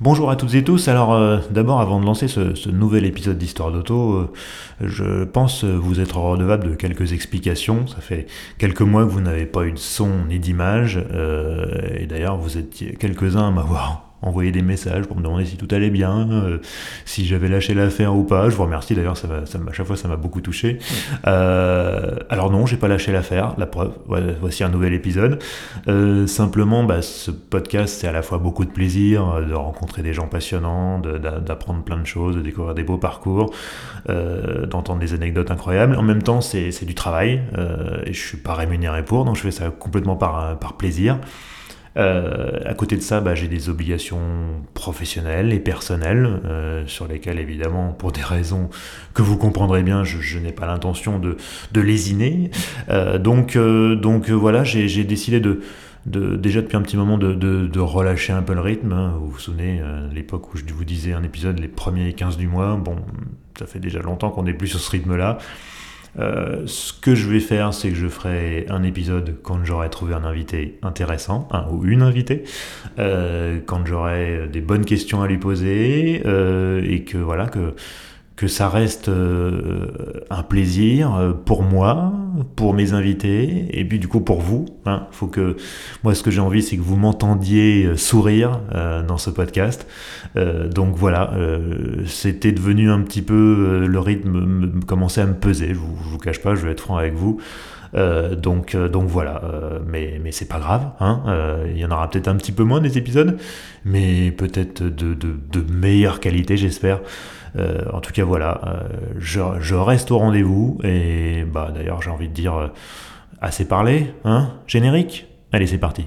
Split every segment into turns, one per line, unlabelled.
Bonjour à toutes et tous. Alors euh, d'abord, avant de lancer ce, nouvel épisode d'Histoire d'Auto, euh, je pense vous être redevable de quelques explications. Ça fait quelques mois que vous n'avez pas eu de son ni d'image. Euh, et d'ailleurs, vous étiez quelques-uns à m'avoir envoyer des messages pour me demander si tout allait bien, euh, si j'avais lâché l'affaire ou pas. Je vous remercie d'ailleurs, ça, ça à chaque fois ça m'a beaucoup touché. Euh, alors non, j'ai pas lâché l'affaire, la preuve. voici un nouvel épisode. Euh, simplement, bah, ce podcast, c'est à la fois beaucoup de plaisir de rencontrer des gens passionnants, d'apprendre plein de choses, de découvrir des beaux parcours, d'entendre des anecdotes incroyables. En même temps, c'est du travail et je suis pas rémunéré pour, donc je fais ça complètement par, par plaisir. Euh, à côté de ça, bah, j'ai des obligations professionnelles et personnelles, euh, sur lesquelles évidemment, pour des raisons que vous comprendrez bien, je, n'ai pas l'intention de, lésiner. Euh, donc, voilà, j'ai décidé de, déjà depuis un petit moment de, de, relâcher un peu le rythme. Hein. Vous vous souvenez, l'époque où je vous disais un épisode les premiers 15 du mois, bon, ça fait déjà longtemps qu'on n'est plus sur ce rythme-là. Euh, ce que je vais faire, c'est que je ferai un épisode quand j'aurai trouvé un invité intéressant, ou une invitée, euh, quand j'aurai des bonnes questions à lui poser, euh, et que voilà, que que ça reste euh, un plaisir euh, pour moi, pour mes invités, et puis du coup pour vous. Hein. Faut que moi, ce que j'ai envie, c'est que vous m'entendiez euh, sourire dans ce podcast. donc voilà, c'était devenu un petit peu le rythme commençait à me peser. Je vous, vous cache pas, je vais être franc avec vous. donc, donc voilà, mais, mais c'est pas grave, hein, il y en aura peut-être un petit peu moins des épisodes, mais peut-être de, de meilleure qualité, j'espère. Euh, en tout cas, voilà, euh, je, reste au rendez-vous et bah, d'ailleurs, j'ai envie de dire euh, assez parlé, hein Générique? Allez, c'est parti.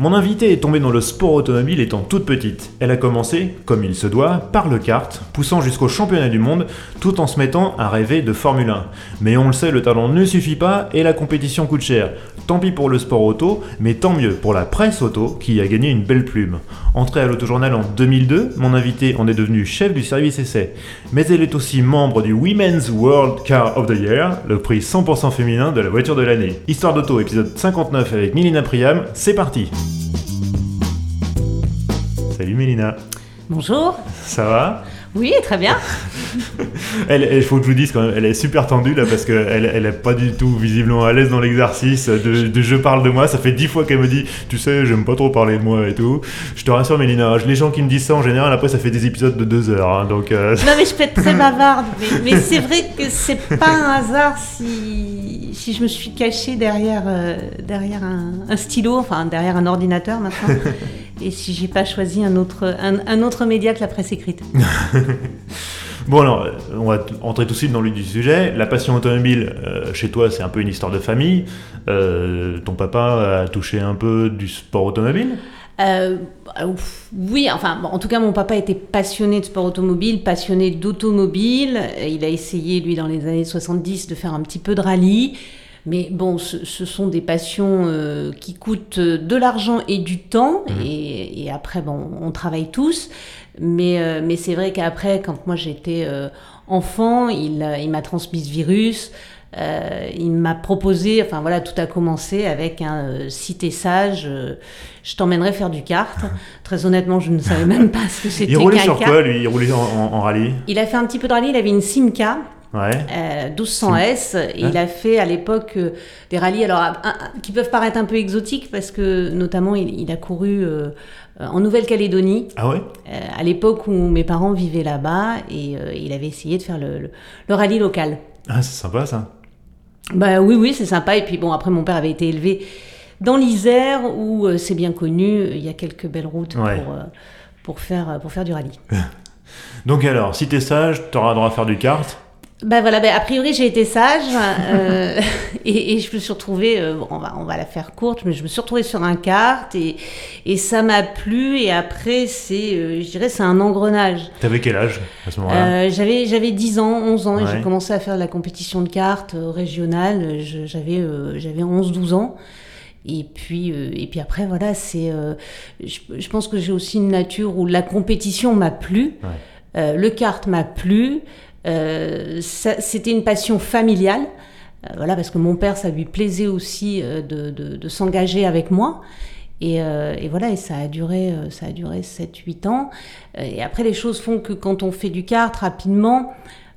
Mon invitée est tombée dans le sport automobile étant toute petite. Elle a commencé, comme il se doit, par le kart, poussant jusqu'au championnat du monde, tout en se mettant à rêver de Formule 1. Mais on le sait, le talent ne suffit pas et la compétition coûte cher. Tant pis pour le sport auto, mais tant mieux pour la presse auto qui a gagné une belle plume. Entrée à l'autojournal en 2002, mon invitée en est devenue chef du service essai. Mais elle est aussi membre du Women's World Car of the Year, le prix 100% féminin de la voiture de l'année. Histoire d'auto, épisode 59 avec Milina Priam, c'est parti Salut Mélina.
Bonjour.
Ça va?
Oui, très bien.
il faut que je vous dise quand même, elle est super tendue là parce qu'elle elle est pas du tout visiblement à l'aise dans l'exercice de, je parle de moi. Ça fait dix fois qu'elle me dit, tu sais, j'aime pas trop parler de moi et tout. Je te rassure Mélina, les gens qui me disent ça en général, après ça fait des épisodes de deux heures. Hein, donc,
euh, Non mais je peux être très bavarde, mais, c'est vrai que c'est pas un hasard si, si je me suis cachée derrière, euh, derrière un, un stylo, enfin derrière un ordinateur maintenant. et si j'ai pas choisi un autre, un, autre média que la presse écrite.
bon alors, on va entrer tout de suite dans le du sujet. La passion automobile, euh, chez toi, c'est un peu une histoire de famille. Euh, ton papa a touché un peu du sport automobile?
Euh, oui, enfin, en tout cas, mon papa était passionné de sport automobile, passionné d'automobile. Il a essayé, lui, dans les années 70, de faire un petit peu de rallye. Mais bon, ce, sont des passions euh, qui coûtent de l'argent et du temps. Mmh. Et, après, bon, on travaille tous. Mais, euh, mais c'est vrai qu'après, quand moi j'étais euh, enfant, il, il m'a transmis ce virus. il m'a proposé, enfin voilà, tout a commencé avec un cité sage, je t'emmènerai faire du kart. Très honnêtement, je ne savais même pas ce que c'était.
Il roulait sur quoi lui? Il roulait en, en, rallye?
Il a fait un petit peu de rallye, il avait une Simca ouais. 1200S. Euh, il a fait à l'époque euh, des rallyes alors, qui peuvent paraître un peu exotiques parce que notamment il, a couru euh, en Nouvelle-Calédonie.
Ah ouais?
À l'époque où mes parents vivaient là-bas et il avait essayé de faire le, le, rallye local.
Ah, c'est sympa ça.
Bah oui, oui, c'est sympa. Et puis bon, après mon père avait été élevé dans l'Isère où c'est bien connu. Il y a quelques belles routes pour pour faire, pour faire du rallye.
Donc alors, si tu es sage, tu auras droit à faire du kart
ben voilà, ben a priori j'ai été sage euh, et, et, je me suis retrouvée, euh, bon, on, va, on va la faire courte, mais je me suis retrouvée sur un kart et, et ça m'a plu et après c'est, euh, je dirais, c'est un engrenage.
T'avais quel âge à ce moment-là?
Euh, J'avais j'avais 10 ans, 11 ans et j'ai commencé à faire de la compétition de cartes régionale, j'avais j'avais 11-12 ans. Et puis, et puis après, voilà, c'est. Je, je, pense que j'ai aussi une nature où la compétition m'a plu, ouais. le kart m'a plu. Euh, c'était une passion familiale. Euh, voilà, parce que mon père, ça lui plaisait aussi euh, de, de, de s'engager avec moi. Et, et, voilà, et ça a duré, ça a duré 7-8 ans. Et après, les choses font que quand on fait du kart rapidement,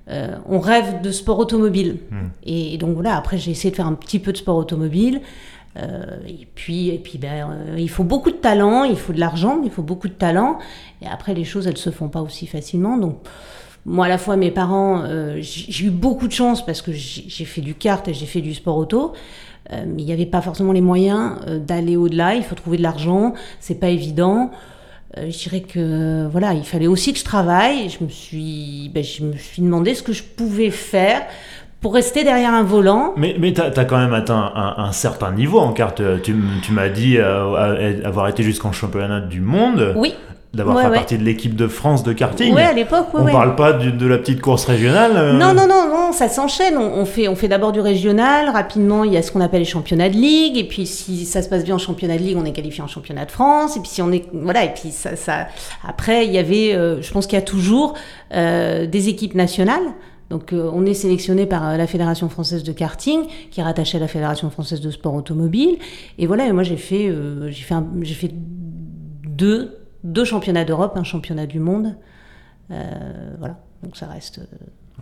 euh, on rêve de sport automobile. Mmh. Et, et, donc voilà, après, j'ai essayé de faire un petit peu de sport automobile. Euh, et puis, et puis ben, il faut beaucoup de talent, il faut de l'argent, il faut beaucoup de talent. Et après, les choses, elles se font pas aussi facilement. Donc, moi, à la fois, mes parents, euh, j'ai eu beaucoup de chance parce que j'ai fait du kart et j'ai fait du sport auto. Euh, mais il n'y avait pas forcément les moyens euh, d'aller au-delà. Il faut trouver de l'argent. C'est pas évident. Euh, je dirais que voilà, il fallait aussi que je travaille. Je me suis, ben, je me suis demandé ce que je pouvais faire pour rester derrière un volant.
Mais, mais tu as, as, quand même atteint un, un, certain niveau en carte. Tu, tu m'as dit euh, avoir été jusqu'en championnat du monde.
Oui
d'avoir
ouais,
fait
ouais.
partie de l'équipe de France de karting.
Oui, à l'époque, oui.
On
ouais.
parle pas du, de la petite course régionale. Euh...
Non, non, non, non, ça s'enchaîne. On, on, fait, on fait d'abord du régional. Rapidement, il y a ce qu'on appelle les championnats de ligue. Et puis, si ça se passe bien en championnat de ligue, on est qualifié en championnat de France. Et puis, si on est, voilà. Et puis, ça, ça... après, il y avait, euh, je pense qu'il y a toujours euh, des équipes nationales. Donc, euh, on est sélectionné par euh, la Fédération française de karting, qui est rattachée à la Fédération française de sport automobile. Et voilà. Et moi, j'ai fait, euh, j'ai fait, j'ai fait deux deux championnats d'Europe, un championnat du monde. Euh, voilà, donc ça reste.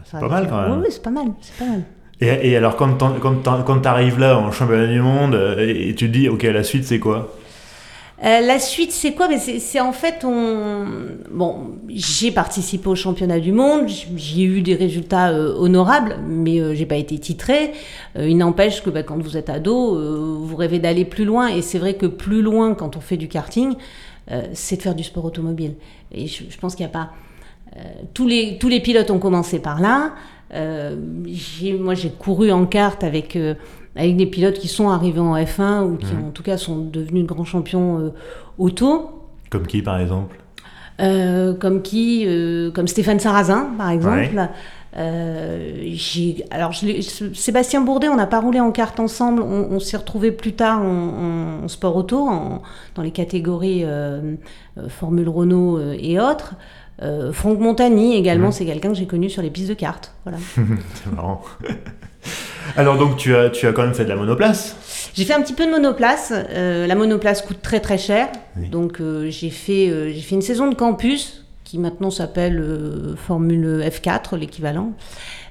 C'est pas mal quand même.
Oui, oui c'est pas mal, c'est pas mal.
Et, et alors quand tu arrives là en championnat du monde et, et tu te dis, ok, la suite c'est quoi?
Euh, la suite, c'est quoi? Mais c'est en fait, on... bon, j'ai participé au championnat du monde, j'ai eu des résultats euh, honorables, mais euh, j'ai pas été titré. il n'empêche que bah, quand vous êtes ado, vous rêvez d'aller plus loin, et c'est vrai que plus loin, quand on fait du karting, euh, c'est de faire du sport automobile. Et je, je pense qu'il n'y a pas. Euh, tous, les, tous les pilotes ont commencé par là. Euh, moi, j'ai couru en kart avec, avec des pilotes qui sont arrivés en F1 ou qui, mmh. en tout cas, sont devenus de grands champions auto.
Comme qui, par exemple?
Comme qui Comme Stéphane Sarrazin, par exemple. Ouais. Euh, alors, je Sébastien Bourdet, on n'a pas roulé en carte ensemble. On, on s'est retrouvé plus tard en, en sport auto, en, dans les catégories euh, Formule Renault euh, et autres. Euh, Franck Montagny également, mmh. c'est quelqu'un que j'ai connu sur les pistes de cartes. Voilà.
c'est marrant. alors donc tu as, tu as quand même fait de la monoplace?
J'ai fait un petit peu de monoplace. Euh, la monoplace coûte très très cher. Oui. Donc euh, j'ai fait, j'ai fait une saison de campus qui maintenant s'appelle euh, Formule F4, l'équivalent.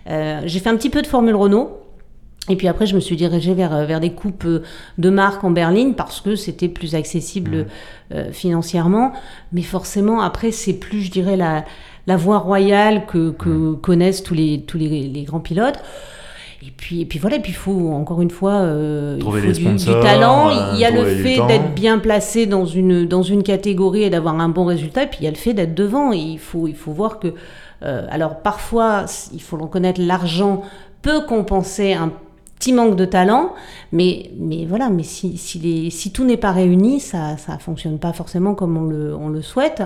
Euh, j'ai fait un petit peu de Formule Renault. Et puis après, je me suis dirigée vers, vers des coupes de marque en berline parce que c'était plus accessible mmh. euh, financièrement. Mais forcément, après, c'est plus, je dirais, la, la voie royale que, que mmh. connaissent tous les, tous les, les grands pilotes. Et puis, et puis voilà, et puis il faut encore une fois euh,
trouver
il faut
sponsors,
du, du talent.
Euh,
il y a le fait d'être bien placé dans une, dans une catégorie et d'avoir un bon résultat. Et puis il y a le fait d'être devant. Et il faut, il faut voir que, euh, alors parfois, il faut le reconnaître, l'argent peut compenser un petit manque de talent, mais, mais voilà, mais si, si, les, si tout n'est pas réuni, ça ne fonctionne pas forcément comme on le, on le souhaite.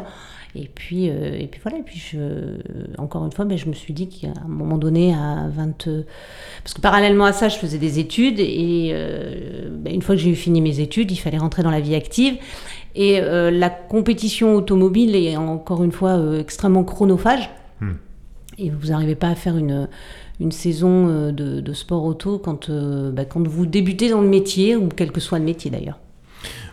Et puis, euh, et puis voilà, et puis je, encore une fois, ben, je me suis dit qu'à un moment donné, à 20. Parce que parallèlement à ça, je faisais des études, et euh, ben, une fois que j'ai eu fini mes études, il fallait rentrer dans la vie active. Et euh, la compétition automobile est encore une fois extrêmement chronophage. Hmm. Et vous n'arrivez pas à faire une, une saison de, de sport auto quand, ben, quand vous débutez dans le métier, ou quel que soit le métier d'ailleurs.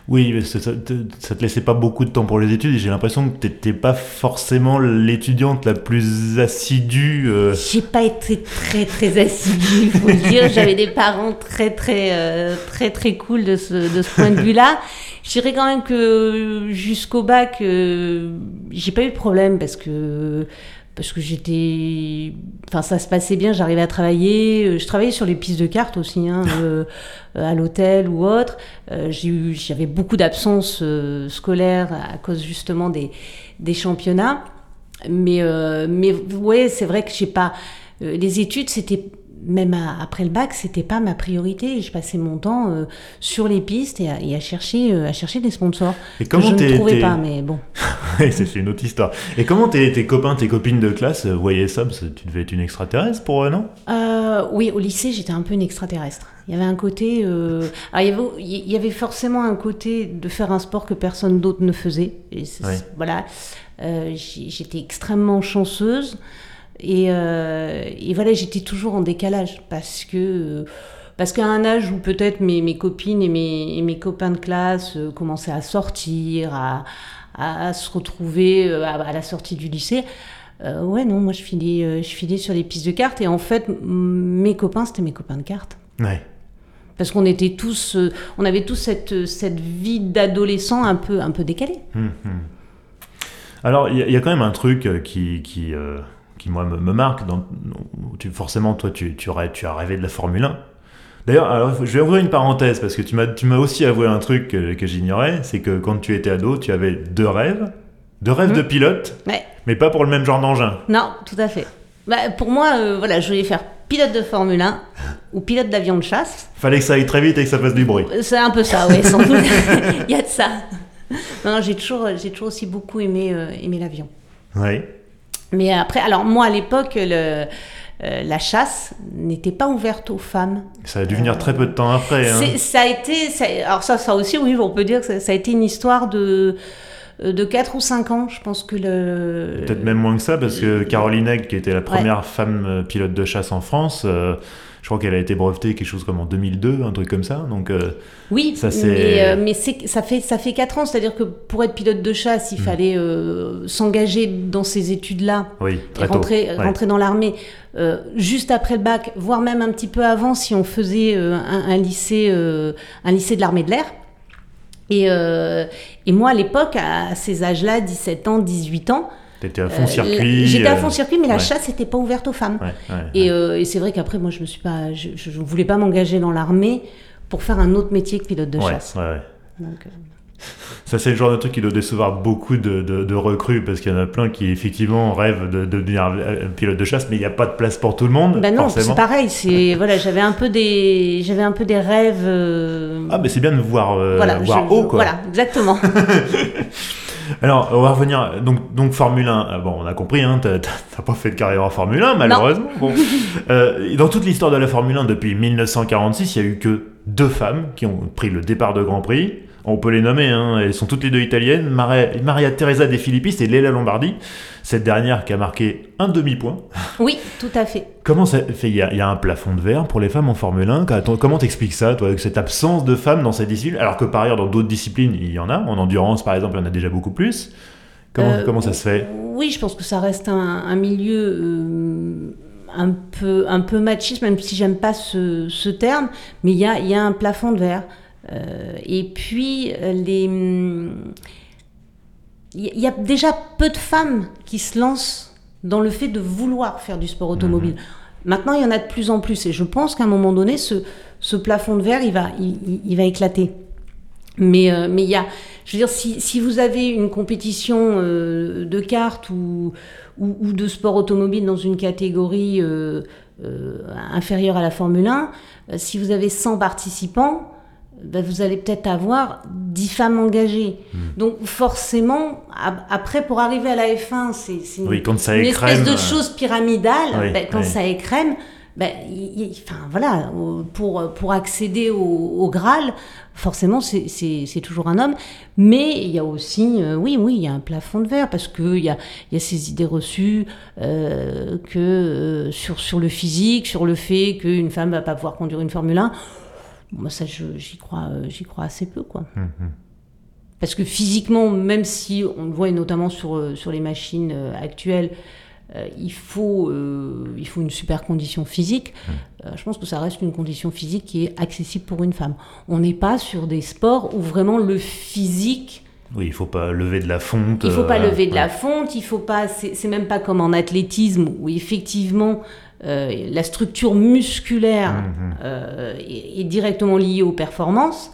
Oui, ça, ça, ça, te laissait pas beaucoup de temps pour les études et j'ai l'impression que t'étais pas forcément l'étudiante la plus assidue. Euh...
J'ai pas été très très assidue, il faut le dire. J'avais des parents très très euh, très très cool de ce, de ce point de vue-là. Je dirais quand même que jusqu'au bac, euh, j'ai pas eu de problème parce que parce que j'étais. Enfin, ça se passait bien, j'arrivais à travailler. Je travaillais sur les pistes de cartes aussi, hein, à l'hôtel ou autre. J'avais beaucoup d'absences scolaires à cause justement des, des championnats. Mais, mais ouais, c'est vrai que j'ai pas. les études, c'était même après le bac, c'était pas ma priorité. Je passais mon temps euh, sur les pistes et à, chercher, euh, à chercher des sponsors. Et comment je ne trouvais pas, mais bon.
c'est une autre histoire. Et comment tes, tes, copains, tes copines de classe euh, voyaient ça? Parce que tu devais être une extraterrestre pour eux, non?
Oui, au lycée, j'étais un peu une extraterrestre. Il y avait un côté. il, y avait, il y avait forcément un côté de faire un sport que personne d'autre ne faisait. Et Voilà. j'étais extrêmement chanceuse. Euh, et, voilà, j'étais toujours en décalage parce que. Parce qu'à un âge où peut-être mes, mes, copines et mes, mes, copains de classe euh, commençaient à sortir, à, à, se retrouver euh, à, la sortie du lycée, ouais, non, moi je filais, je filais sur les pistes de cartes et en fait, mes copains, c'était mes copains de cartes.
Ouais.
Parce qu'on était tous, on avait tous cette, cette vie d'adolescent un peu, un peu décalée. Hum, hum.
Alors, il y, a quand même un truc qui, qui qui moi me, marque. Dans, tu, forcément, toi, tu, tu, tu, as rêvé de la Formule 1. D'ailleurs, alors, je vais ouvrir une parenthèse parce que tu m'as, tu m'as aussi avoué un truc que, que j'ignorais, c'est que quand tu étais ado, tu avais deux rêves, deux rêves mmh. de pilote, mais pas pour le même genre d'engin.
Non, tout à fait. Bah, pour moi, euh, voilà, je voulais faire pilote de Formule 1 ou pilote d'avion de chasse.
Fallait que ça aille très vite et que ça fasse du bruit.
C'est un peu ça, oui, sans doute. Il y a de ça. Non, j'ai toujours, j'ai toujours aussi beaucoup aimé, euh, aimé l'avion.
Oui.
Mais après, alors moi à l'époque, le, euh, la chasse n'était pas ouverte aux femmes.
Ça a dû venir très peu de temps après. Hein.
Ça a été, alors ça, ça aussi, oui, on peut dire que ça, a été une histoire de de 4 ou 5 ans, je pense que le...
Peut-être même moins que ça, parce que Caroline Egg, qui était la première femme euh, pilote de chasse en France, euh, je crois qu'elle a été brevetée quelque chose comme en 2002, un truc comme ça. Donc, euh,
oui, ça, mais, euh, mais ça, fait, ça fait 4 ans, c'est-à-dire que pour être pilote de chasse, il hmm. fallait euh, s'engager dans ces études-là,
oui,
rentrer, rentrer dans l'armée juste après le bac, voire même un petit peu avant si on faisait un, lycée, un lycée de l'armée de l'air. Et, et moi, à l'époque, à ces âges-là, 17 ans, 18 ans,
T'étais à fond circuit.
J'étais à fond circuit, mais la chasse n'était pas ouverte aux femmes. et, et c'est vrai qu'après, moi, je me suis pas, je, je voulais pas m'engager dans l'armée pour faire un autre métier que pilote de chasse. Donc,
ça, c'est le genre de truc qui doit décevoir beaucoup de, de, recrues parce qu'il y en a plein qui, effectivement, rêvent de, devenir pilote de chasse, mais il n'y a pas de place pour tout le monde.
Ben non, c'est pareil. C'est voilà, j'avais un peu des, j'avais un peu des rêves. Euh,
ah, mais c'est bien de voir, euh, voir haut, quoi.
Voilà, exactement.
Alors, on va revenir. Donc, donc Formule 1, euh, bon, on a compris, hein, t'as pas fait de carrière en Formule 1, malheureusement. Bon. Euh, dans toute l'histoire de la Formule 1, depuis 1946, il y a eu que deux femmes qui ont pris le départ de Grand Prix on peut les nommer, hein. elles sont toutes les deux italiennes, Maria, Teresa De Filippis et Léla Lombardi, cette dernière qui a marqué un demi-point.
Oui, tout à fait.
Comment ça fait? Il y, a, un plafond de verre pour les femmes en Formule 1. Comment t'expliques ça, toi, cette absence de femmes dans cette discipline, alors que par ailleurs dans d'autres disciplines il y en a, en endurance par exemple il y en a déjà beaucoup plus. Comment, euh, comment ça se fait?
Oui, je pense que ça reste un, milieu... Euh, un peu, un peu machiste, même si j'aime pas ce, terme, mais il y a, y a un plafond de verre. Euh, et puis, euh, les... il y a déjà peu de femmes qui se lancent dans le fait de vouloir faire du sport automobile. Mhm. Maintenant, il y en a de plus en plus. Et je pense qu'à un moment donné, ce, ce, plafond de verre, il va, il, va éclater. Mais, euh, mais il y a, je veux dire, si, si vous avez une compétition de cartes ou, ou, de sport automobile dans une catégorie inférieure à la Formule 1, si vous avez 100 participants, bah, vous allez peut-être avoir 10 femmes engagées. Hmm. Donc forcément, après, pour arriver à la F1, c'est une, une espèce de euh, chose pyramidale. Bah, quand ça écrème, bah, enfin, voilà, pour, pour accéder au, Graal, forcément, c'est toujours un homme. Mais il y a aussi, euh, oui, oui, il y a un plafond de verre parce qu'il y a, y a ces idées reçues euh, que sur, sur le physique, sur le fait qu'une femme va pas pouvoir conduire une Formule 1 moi, ça, j'y crois, euh, j'y crois assez peu, quoi. Hum, hum. Parce que physiquement, même si on le voit, et notamment sur, euh, sur les machines euh, actuelles, il, faut, il faut une super condition physique. Hum. je pense que ça reste une condition physique qui est accessible pour une femme. On n'est pas sur des sports où vraiment le physique
Oui, il faut pas lever de la fonte.
Il faut pas
euh,
lever de la fonte, il faut pas. C'est c'est même pas comme en athlétisme où effectivement euh, la structure musculaire
Mhm.
euh, est, est directement liée aux performances.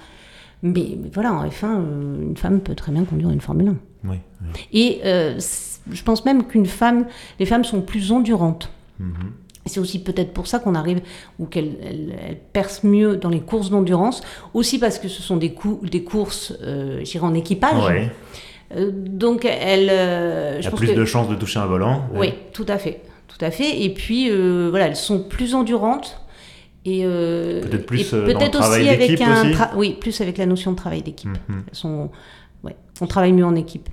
Mais, mais voilà, en F1, euh, une femme peut très bien conduire une Formule 1.
Oui, oui.
Et euh, je pense même qu'une femme, les femmes sont plus endurantes.
Mhm.
C'est aussi peut-être pour ça qu'on arrive, ou qu'elles elles- elles percent mieux dans les courses d'endurance, aussi parce que ce sont des, cou- des courses, euh, en équipage.
Ouais.
Euh, donc, elles. euh, je
a
pense
plus
que-
de chances de toucher un volant.
Oui, tout à fait. Tout à fait. Et puis, euh, voilà, elles sont plus endurantes. Et, euh,
Peut-être plus,
et
euh, dans le
peut-être aussi avec un
aussi
tra- oui plus avec la notion de travail d'équipe
Mhm.
elles sont ouais on travaille mieux en équipe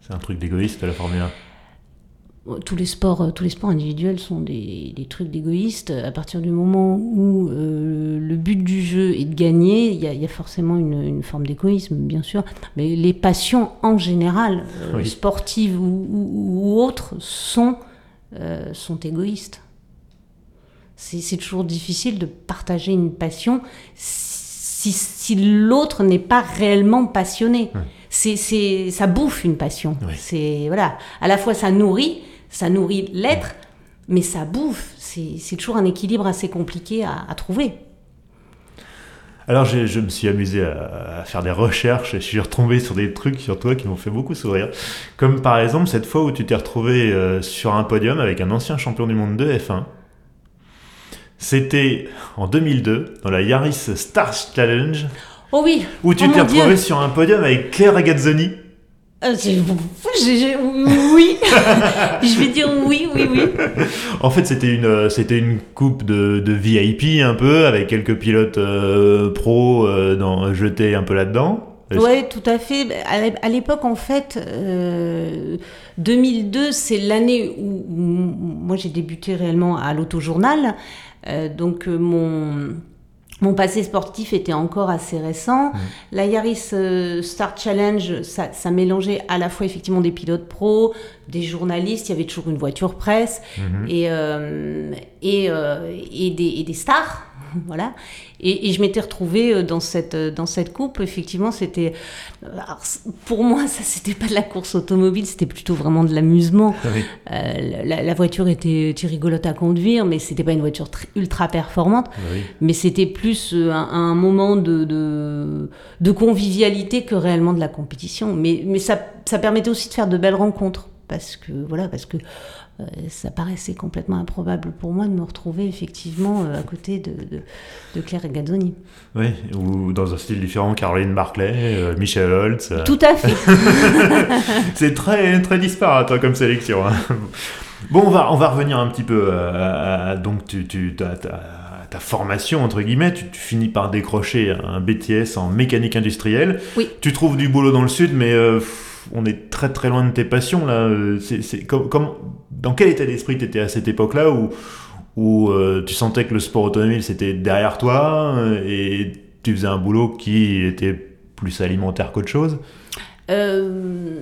C'est un truc d'égoïste la Formule 1.
tous les sports, tous les sports individuels sont des, des trucs d'égoïstes. À partir du moment où euh, le but du jeu est de gagner, il y a, il y a forcément une, une forme d'égoïsme, bien sûr. Mais les passions en général,
Oui.
sportives ou, ou- ou autres, sont, euh, sont égoïstes. C'est c'est toujours difficile de partager une passion si, si l'autre n'est pas réellement passionné. C'est, c'est, ça bouffe une passion. C'est voilà, à la fois ça nourrit, ça nourrit l'être, mais ça bouffe. C'est, c'est toujours un équilibre assez compliqué à, à trouver.
Alors je me suis amusé à, à faire des recherches et je suis retombé sur des trucs sur toi qui m'ont fait beaucoup sourire. Comme par exemple cette fois où tu t'es retrouvé euh, sur un podium avec un ancien champion du monde de F1. C'était en 2002 dans la Yaris Stars Challenge
Oh oui.
où tu
Oh
t'es retrouvé
Dieu.
sur un podium avec Claire Agazzoni.
Euh, oui. Je vais dire oui, oui, oui.
En fait, c'était une, euh, c'était une coupe de, de VIP un peu, avec quelques pilotes euh, pro euh, dans, jetés un peu là-dedans.
Ouais, tout à fait. À l'é- à l'époque, en fait, euh, 2002, c'est l'année où, où moi j'ai débuté réellement à l'autojournal. Euh, donc mon mon passé sportif était encore assez récent. La Yaris euh, Star Challenge, ça, ça mélangeait à la fois effectivement des pilotes pros, des journalistes, il y avait toujours une voiture presse
Mhm.
et, euh, et, euh, et, des, et des stars. Voilà. Et, et je m'étais retrouvée euh, dans cette, euh, dans cette coupe. Effectivement, c'était. c- Pour moi, ça, c'était pas de la course automobile, c'était plutôt vraiment de l'amusement.
Oui.
Euh, la, la voiture était, était rigolote à conduire, mais c'était pas une voiture tr- ultra performante.
Oui.
Mais c'était plus euh, un, un moment de, de, de convivialité que réellement de la compétition. Mais, mais ça, ça permettait aussi de faire de belles rencontres. Parce que, voilà, parce que euh, ça paraissait complètement improbable pour moi de me retrouver effectivement euh, à côté de, de, de Claire Gazzoni.
Oui, ou dans un style différent, Caroline Barclay, euh, Michel Holtz. euh,
Tout à fait.
C'est très, très disparate hein, comme sélection. hein. Bon, on va, on va revenir un petit peu à, à- donc tu, tu, ta, formation, entre guillemets. Tu, tu finis par décrocher un BTS en mécanique industrielle.
Oui.
Tu trouves du boulot dans le sud, mais euh, on est très très loin de tes passions là. Euh, C'est, comme, comme- dans quel état d'esprit tu étais à cette époque-là où, où euh, tu sentais que le sport automobile c'était derrière toi euh, et tu faisais un boulot qui était plus alimentaire qu'autre chose?
Euh,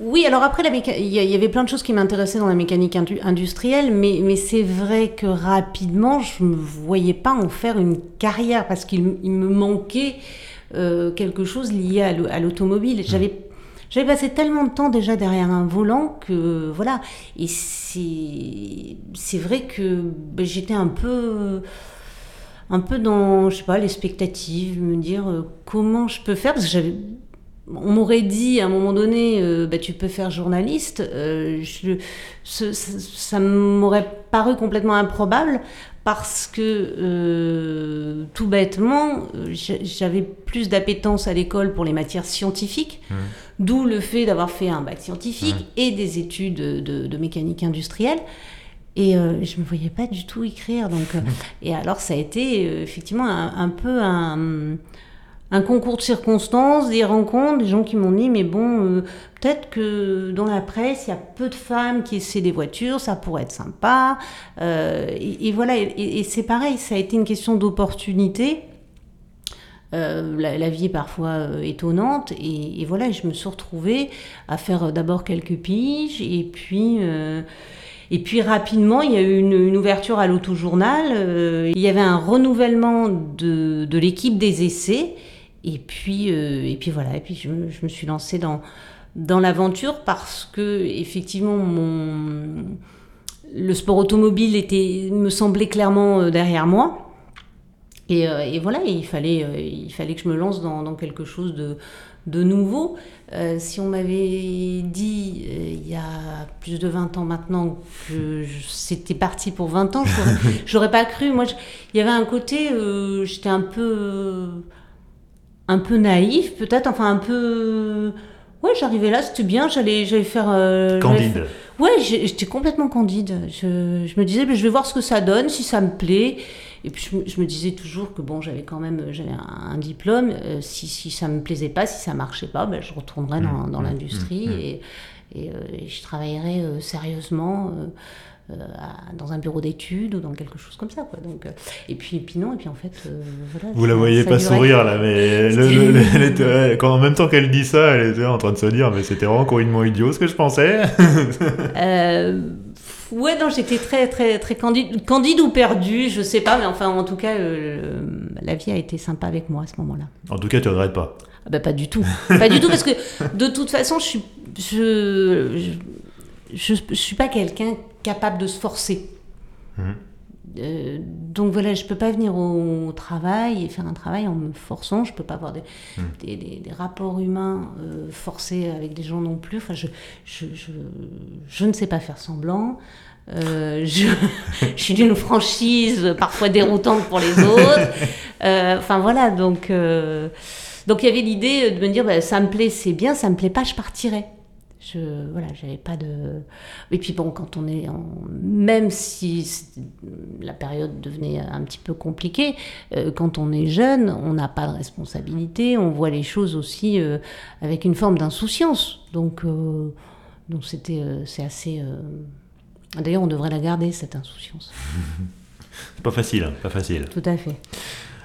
oui, alors après, il y, avait plein de choses qui m'intéressaient dans la mécanique indu- industrielle, mais, mais c'est vrai que rapidement, je ne me voyais pas en faire une carrière parce qu'il me manquait euh, quelque chose lié à l'au- à l'automobile. J'avais j'avais passé tellement de temps déjà derrière un volant que voilà. Et c'est vrai que ben, j'étais un peu un peu dans je sais pas l'expectative, me dire euh, comment je peux faire parce que j'avais on m'aurait dit à un moment donné, bah, tu peux faire journaliste. euh, ça m'aurait paru complètement improbable parce que euh, tout bêtement, j'a- j'avais plus d'appétence à l'école pour les matières scientifiques, d'où le fait d'avoir fait un bac scientifique et des études de, de mécanique industrielle. Et euh, je me voyais pas du tout écrire. Donc, euh, et alors, ça a été effectivement un, un peu un, un concours de circonstances, des rencontres, des gens qui m'ont dit, mais bon, euh, peut-être que dans la presse, il y a peu de femmes qui essaient des voitures, ça pourrait être sympa. Euh, et, voilà, et, c'est pareil, ça a été une question d'opportunité. Euh, la, vie est parfois étonnante et, voilà, je me suis retrouvée à faire d'abord quelques piges et puis et puis rapidement il y a eu une, une ouverture à l'autojournal. il y avait un renouvellement de, de l'équipe des essais Et puis, et puis voilà, et puis je, je me suis lancée dans, dans l'aventure parce que effectivement mon le sport automobile était me semblait clairement derrière moi et, euh, et, voilà, il fallait, euh, il fallait que je me lance dans, dans quelque chose de, de nouveau. Euh, si on m'avait dit il y a plus de 20 ans maintenant que c'était parti pour 20 ans, j'aurais pas cru. Moi, il y avait un côté, j'étais un peu, un peu naïf, peut-être, enfin un peu. Ouais, j'arrivais là, c'était bien, j'allais, j'allais faire.
candide.
Ouais, j'étais complètement candide. Je, je me disais, je vais voir ce que ça donne, si ça me plaît. Et puis je, me disais toujours que bon, j'avais quand même j'avais un, diplôme. Euh, si, si ça me plaisait pas, si ça marchait pas, ben, je retournerais dans, dans mmh, mmh, l'industrie mmh, et, et, euh, je travaillerais euh, sérieusement. dans un bureau d'études ou dans quelque chose comme ça quoi donc et puis et puis non et puis en fait voilà,
vous la voyez pas sourire là mais le, était, quand en même temps qu'elle dit ça elle était en train de se dire mais c'était vraiment complètement idiot ce que je pensais
Ouais, non, j'étais très, très, très candide, candide ou perdue, je sais pas, mais enfin, en tout cas, euh, la vie a été sympa avec moi à ce moment-là.
En tout cas, tu regrettes pas
ah bah, Pas du tout. pas du tout, parce que de toute façon, je suis, je, je, je, suis pas quelqu'un capable de se forcer. Mmh. Euh, donc voilà, je peux pas venir au, travail et faire un travail en me forçant. Je peux pas avoir des, mmh. des, des, rapports humains euh, forcés avec des gens non plus. Enfin, je, je, je, je ne sais pas faire semblant. Euh, je, je, suis d'une franchise parfois déroutante pour les autres. Enfin voilà, donc donc il y avait l'idée de me dire bah, ça me plaît, c'est bien, ça me plaît pas, je partirai. Je, voilà, j'avais pas de. Et puis bon, quand on est. En... Même si la période devenait un petit peu compliquée, euh, quand on est jeune, on n'a pas de responsabilité, on voit les choses aussi euh, avec une forme d'insouciance. Donc, euh, donc c'était, c'est assez. D'ailleurs, on devrait la garder, cette insouciance.
C'est pas facile, hein, pas facile.
Tout à fait.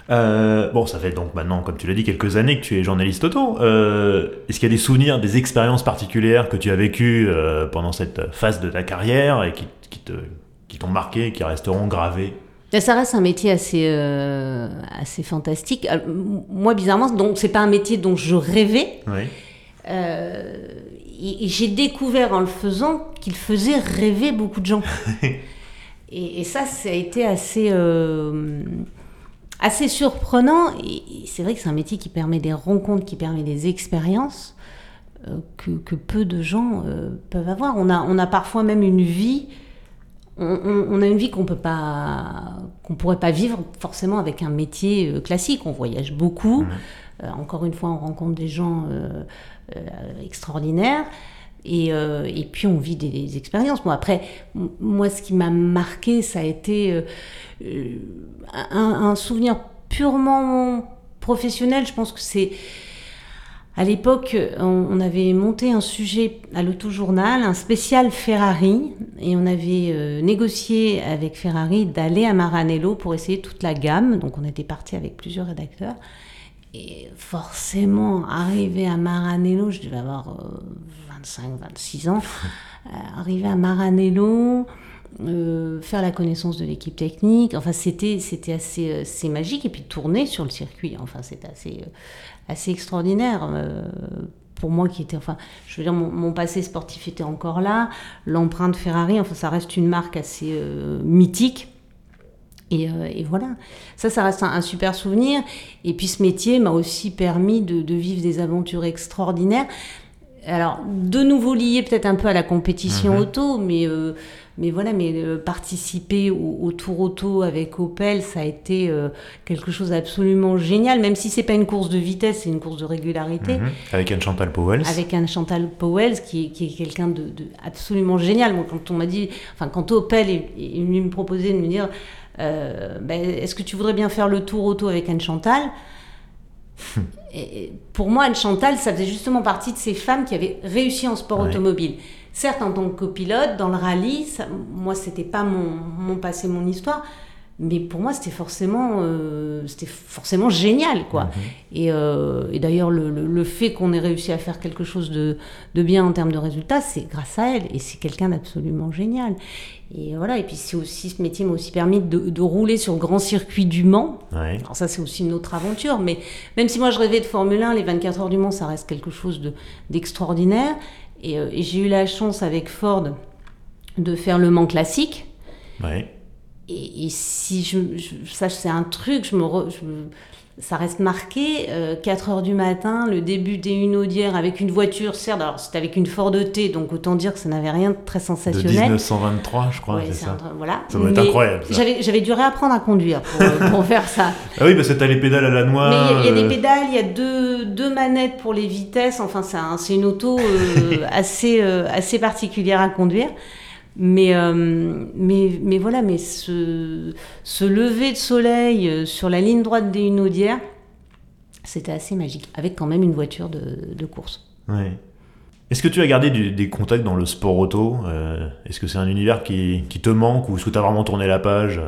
Euh, bon, ça fait donc maintenant, comme tu l'as dit, quelques années que tu es journaliste auto. Euh, est-ce qu'il y a des souvenirs, des expériences particulières que tu as vécues euh, pendant cette phase de ta carrière et qui, qui te, qui t'ont marqué et qui resteront gravées?
Ça reste un métier assez, assez fantastique. moi, bizarrement, donc c'est pas un métier dont je rêvais. Oui. et, j'ai découvert en le faisant qu'il faisait rêver beaucoup de gens. et, et, ça, ça a été assez assez surprenant. Et c'est vrai que c'est un métier qui permet des rencontres, qui permet des expériences euh, que, que, peu de gens euh, peuvent avoir. On a, on a parfois même une vie. On, a une vie qu'on peut pas, qu'on pourrait pas vivre forcément avec un métier euh, classique. On voyage beaucoup. Mmh. encore une fois, on rencontre des gens extraordinaires. Et, et, puis on vit des, expériences. Bon, après, moi, ce qui m'a marqué, ça a été euh, un, souvenir purement professionnel, je pense que c'est... À l'époque, on, avait monté un sujet à l'autojournal, un spécial Ferrari, et on avait euh, négocié avec Ferrari d'aller à Maranello pour essayer toute la gamme. Donc on était parti avec plusieurs rédacteurs. Et forcément, arriver à Maranello, je devais avoir 25, euh, 26 ans, arriver à Maranello, euh, faire la connaissance de l'équipe technique. Enfin, c'était c'était assez, euh, assez magique. Et puis tourner sur le circuit. Enfin, c'était assez, euh, assez extraordinaire. pour moi qui était, enfin, je veux dire, mon, passé sportif était encore là. L'empreinte Ferrari, enfin, ça reste une marque assez mythique. Et, voilà, ça, ça reste un, super souvenir. Et puis ce métier m'a aussi permis de, vivre des aventures extraordinaires. Alors, de nouveau lié peut-être un peu à la compétition mhm. auto, mais mais voilà, mais euh, participer au, Tour Auto avec Opel, ça a été euh, quelque chose d'absolument génial, même si c'est pas une course de vitesse, c'est une course de régularité.
Mhm. Avec Anne Chantal Powell.
Avec Anne Chantal Powell, qui, qui est quelqu'un de, absolument génial. Moi, quand on m'a dit, enfin, quand Opel est, venu me proposer de me dire, euh, ben, est-ce que tu voudrais bien faire le Tour Auto avec Anne Chantal? et pour moi, Anne Chantal, ça faisait justement partie de ces femmes qui avaient réussi en sport automobile. Certes, en tant que copilote, dans le rallye, ça, moi, c'était pas mon, mon, passé, mon histoire, mais pour moi c'était forcément euh, c'était forcément génial quoi
Mhm.
et, euh, et d'ailleurs le, le- le fait qu'on ait réussi à faire quelque chose de, de bien en termes de résultats c'est grâce à elle et c'est quelqu'un d'absolument génial et voilà et puis c'est aussi ce métier m'a aussi permis de, de rouler sur le grand circuit du Mans
Ouais.
alors ça c'est aussi une autre aventure mais même si moi je rêvais de Formule 1 les 24 heures du Mans ça reste quelque chose de- d'extraordinaire et, euh, et j'ai eu la chance avec Ford de faire le Mans classique
Ouais.
et, et si je, je- ça c'est un truc, je me, re- je me- ça reste marqué. euh, 4 heures du matin, le début des une audière avec une voiture, certes, alors c'était avec une Ford T, donc autant dire que ça n'avait rien de très
De
sensationnel.
1923, je crois,
Ouais,
c'est ça.
un voilà.
Ça doit être incroyable.
J'avais, dû réapprendre à conduire pour, euh, pour faire ça.
Ah oui, parce que t'as les pédales à la noix.
Mais il y a- y, a
euh,
des pédales, il y a deux, deux manettes pour les vitesses. Enfin, c'est, un- une auto euh, assez, assez particulière à conduire. Mais, euh, mais, mais voilà, mais ce, ce lever de soleil euh, sur la ligne droite des Hunaudières, c'était assez magique, avec quand même une voiture de, course.
Est-ce que tu as gardé des contacts dans le sport auto? Euh, Est-ce que c'est un univers qui, qui te manque ou est-ce que tu as vraiment tourné la page?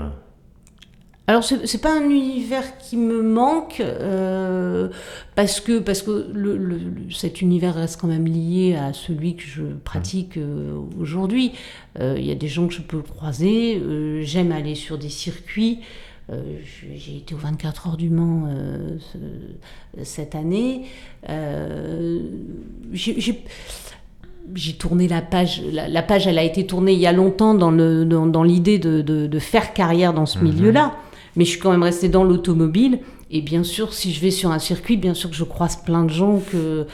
Alors c'est pas un univers qui me manque euh, parce que parce que le, le- le- cet univers reste quand même lié à celui que je pratique euh, aujourd'hui. Euh, Il y a des gens que je peux croiser. J'aime aller sur des circuits. J'ai été aux 24 heures du Mans ce- cette année. J'ai- tourné la page. La, la page, elle a été tournée il y a longtemps dans le dans, dans l'idée de, de- de faire carrière dans ce
Mhm.
milieu-là. Mais je suis quand même restée dans l'automobile. Et bien sûr, si je vais sur un circuit, bien sûr que je croise plein de gens que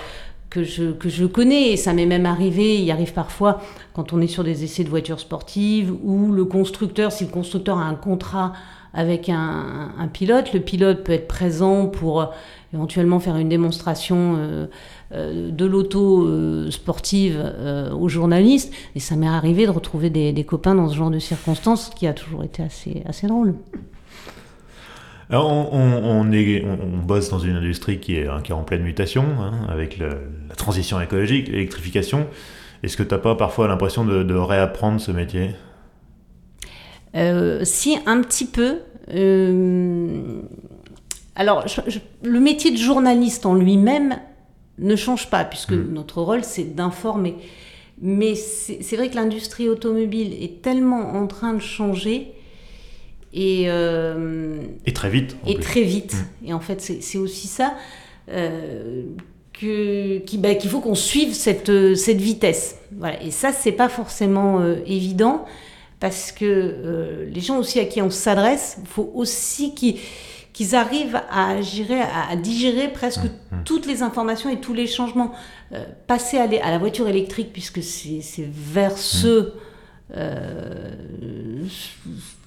que je, que je connais. Et ça m'est même arrivé, il arrive parfois, quand on est sur des essais de voitures sportives, où le constructeur, si le constructeur a un contrat avec un, pilote, le pilote peut être présent pour euh, éventuellement faire une démonstration euh, euh, de l'auto sportive aux journalistes. Et ça m'est arrivé de retrouver des, des copains dans ce genre de circonstances, qui a toujours été assez, assez drôle.
Alors, on, on- on est, on, bosse dans une industrie qui est, hein, qui est en pleine mutation, hein, avec le- la transition écologique, l'électrification. Est-ce que tu n'as pas parfois l'impression de, de réapprendre ce métier?
Euh, si, un petit peu. Euh, alors, je- je- le métier de journaliste en lui-même ne change pas, puisque
Mm.
notre rôle, c'est d'informer. Mais c'est vrai que l'industrie automobile est tellement en train de changer et, euh,
Et très vite.
et
plus.
très vite. Et en fait, c'est aussi ça euh, bah, qu'il faut qu'on suive cette, euh, cette vitesse. Voilà. Et ça, c'est pas forcément euh, évident parce que les gens aussi à qui on s'adresse, il faut aussi qu'ils qu'ils arrivent à, gérer, à, à digérer presque toutes les informations et tous les changements. Euh, passer à, à la voiture électrique, puisque c'est vers ce,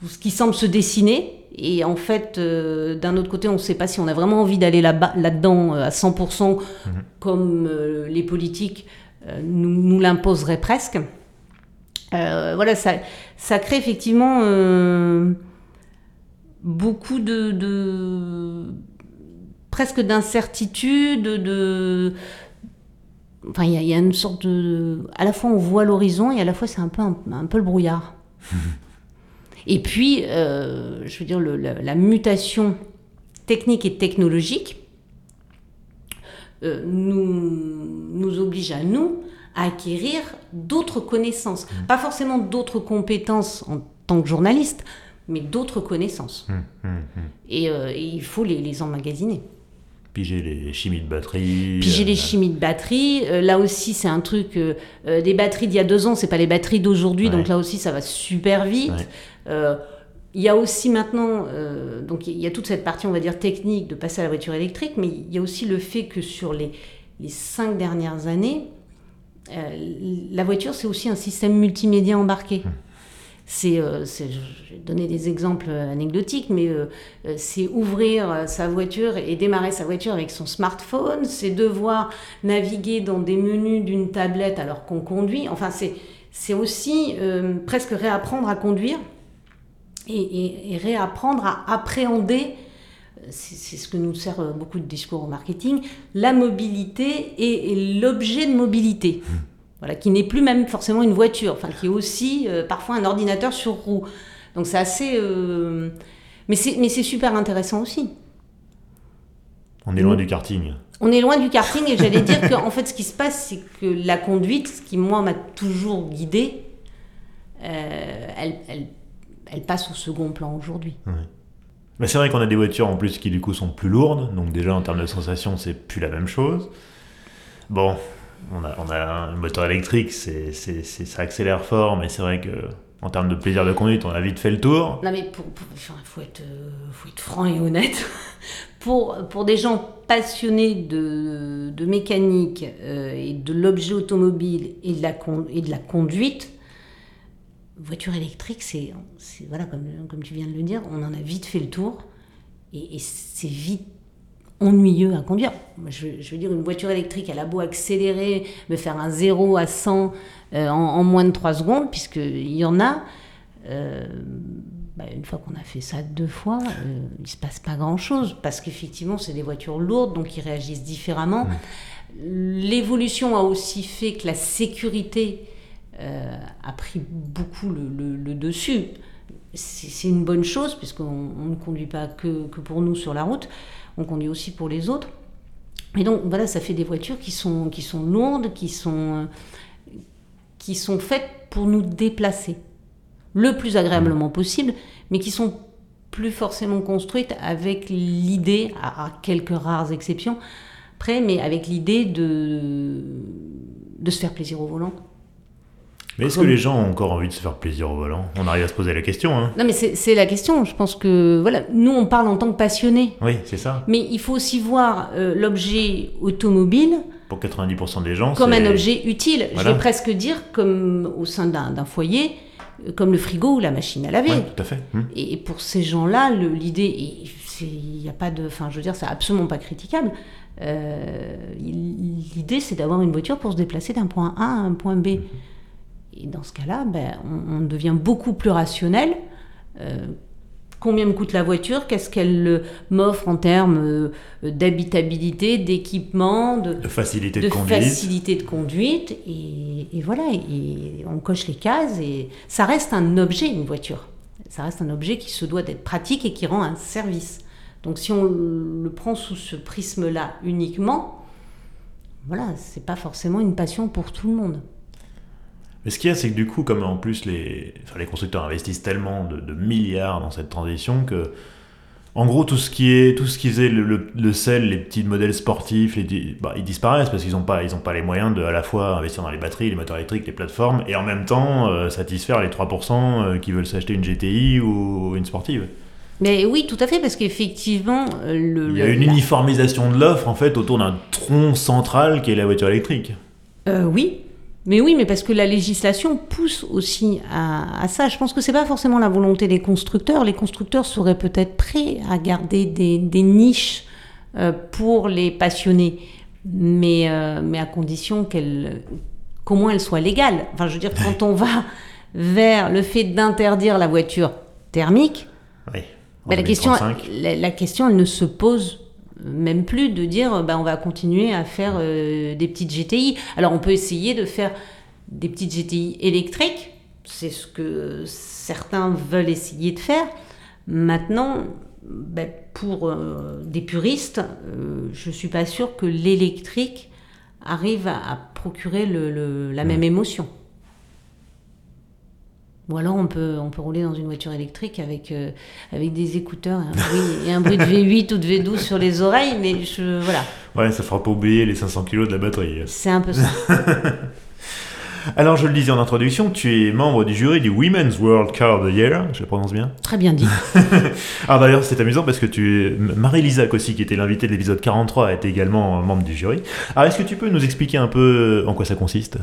ce qui semble se dessiner. Et en fait, euh, d'un autre côté, on ne sait pas si on a vraiment envie d'aller là-dedans euh, à 100%, comme euh, les politiques euh, nous, nous l'imposeraient presque. Euh, voilà, ça, ça crée effectivement euh, beaucoup de, de- presque d'incertitude, de enfin il y, a- il y a une sorte de à la fois on voit l'horizon et à la fois c'est un peu un, un peu le brouillard. et puis euh, je veux dire le- la, la mutation technique et technologique euh, nous, nous oblige à nous à acquérir d'autres connaissances. Pas forcément d'autres compétences en tant que journaliste, mais d'autres connaissances.
Hum.
Et, euh, et il faut les, les emmagasiner.
Piger les chimies de batterie.
Piger les
euh,
chimies de batterie, euh, là aussi c'est un truc, euh, des batteries d'il y a deux ans, c'est pas les batteries d'aujourd'hui,
Ouais.
donc là aussi ça va super vite.
Ouais.
Il y a aussi maintenant, donc il y a toute cette partie, on va dire, technique de passer à la voiture électrique, mais il y a aussi le fait que sur les, les cinq dernières années, la voiture, c'est aussi un système multimédia embarqué. C'est, euh, donner des exemples anecdotiques, mais euh, euh, c'est ouvrir euh, sa voiture et démarrer sa voiture avec son smartphone, c'est devoir naviguer dans des menus d'une tablette alors qu'on conduit. Enfin, c'est, aussi euh, presque réapprendre à conduire et, réapprendre à appréhender, euh, c'est ce que nous sert euh, beaucoup de discours au marketing, la mobilité et, et l'objet de mobilité. Voilà, qui n'est plus même forcément une voiture, enfin qui est aussi euh, parfois un ordinateur sur roue. Donc c'est assez, euh, Mais c'est super intéressant aussi.
On est loin du karting.
On est loin du karting et j'allais dire qu'en fait ce qui se passe c'est que la conduite, ce qui moi m'a toujours guidée, euh, elle, elle, elle, passe au second plan aujourd'hui.
Mais c'est vrai qu'on a des voitures en plus qui du coup sont plus lourdes, donc déjà en termes de sensation c'est plus la même chose. Bon, on a, on a un moteur électrique, c'est, ça accélère fort, mais c'est vrai que en termes de plaisir de conduite, on a vite fait le tour.
Non mais pour, faut, être, faut être franc et honnête. pour, pour des gens passionnés de, de mécanique euh, et de l'objet automobile et de la, conduite, voiture électrique, c'est voilà comme, comme tu viens de le dire, on en a vite fait le tour et, c'est vite ennuyeux à conduire. Je, je, veux dire, une voiture électrique, elle a beau accélérer, me faire un 0 à 100 euh, en, moins de 3 secondes, puisqu'il y en a. Euh, bah, une fois qu'on a fait ça deux fois, euh, il ne se passe pas grand-chose, parce qu'effectivement, c'est des voitures lourdes, donc ils réagissent différemment. L'évolution a aussi fait que la sécurité a pris beaucoup le, dessus. C'est une bonne chose, puisqu'on ne conduit pas que, que, pour nous sur la route, on conduit aussi pour les autres. Et donc, voilà, ça fait des voitures qui sont, lourdes, qui sont faites pour nous déplacer le plus agréablement possible, mais qui sont plus forcément construites avec l'idée, à, quelques rares exceptions près, mais avec l'idée de se faire plaisir au volant.
Mais est-ce que les gens ont encore envie de se faire plaisir au volant? On arrive à se poser la question. Hein.
Non, mais c'est la question. Je pense que, voilà, nous, on parle en tant que passionnés.
Oui, c'est ça.
Mais il faut aussi voir euh, l'objet automobile
pour 90% des gens.
Comme un objet utile. Je vais presque dire comme au sein d'un foyer, euh, comme le frigo ou la machine à laver.
Oui, tout à fait.
Hum. Et pour ces gens-là, l'idée, il n'y a pas de, enfin, je veux dire, c'est absolument pas critiquable. Euh, l'idée, c'est d'avoir une voiture pour se déplacer d'un point A à un point B. Hum. Et dans ce cas-là, ben, on, devient beaucoup plus rationnel. Euh, combien me coûte la voiture, qu'est-ce qu'elle euh, m'offre en termes euh, d'habitabilité, d'équipement, de,
facilité de,
conduite. Facilité de conduite et, voilà, et on coche les cases et ça reste un objet, une voiture. Ça reste un objet qui se doit d'être pratique et qui rend un service. Donc si on le prend sous ce prisme-là uniquement, voilà, c'est pas forcément une passion pour tout le monde.
Mais ce qu'il y a, c'est que du coup, comme en plus les, les constructeurs investissent tellement de, milliards dans cette transition que, en gros, tout ce qui est, tout ce qui faisait le, sel, les petits modèles sportifs, les, bah, ils disparaissent parce qu'ils n'ont pas, ils ont pas les moyens de à la fois investir dans les batteries, les moteurs électriques, les plateformes, et en même temps euh, satisfaire les 3% euh, qui veulent s'acheter une GTI ou une sportive.
Mais oui, tout à fait, parce qu'effectivement,
euh, le, il y a une uniformisation de l'offre en fait autour d'un tronc central qui est la voiture électrique.
oui, mais oui, mais parce que la législation pousse aussi à, ça. Je pense que c'est pas forcément la volonté des constructeurs. Les constructeurs seraient peut-être prêts à garder des, niches euh, pour les passionnés, mais, euh, mais à condition qu'elles, qu'au moins elles soient légales. Enfin, je veux dire, quand on va vers le fait d'interdire la voiture thermique, ben, la, question, la question, elle ne se pose même plus de dire bah, on va continuer à faire euh, des petites GTI. Alors on peut essayer de faire des petites GTI électriques, c'est ce que certains veulent essayer de faire. Maintenant, bah, pour euh, des puristes, euh, je ne suis pas sûre que l'électrique arrive à, procurer la même émotion. Ou alors on peut, on peut rouler dans une voiture électrique avec, euh, avec des écouteurs et un, bruit, et un bruit de V8 ou de V12 sur les oreilles, mais je, voilà.
Ouais, ça fera pas oublier les 500 kg de la batterie.
C'est un peu ça.
Alors, je le disais en introduction, tu es membre du jury du Women's World Car of the Year, je le prononce bien?
Très bien dit.
Alors d'ailleurs, c'est amusant parce que tu es... Marie-Lisa Cossi, qui était l'invitée de l'épisode 43, est également membre du jury. Alors, est-ce que tu peux nous expliquer un peu en quoi ça consiste?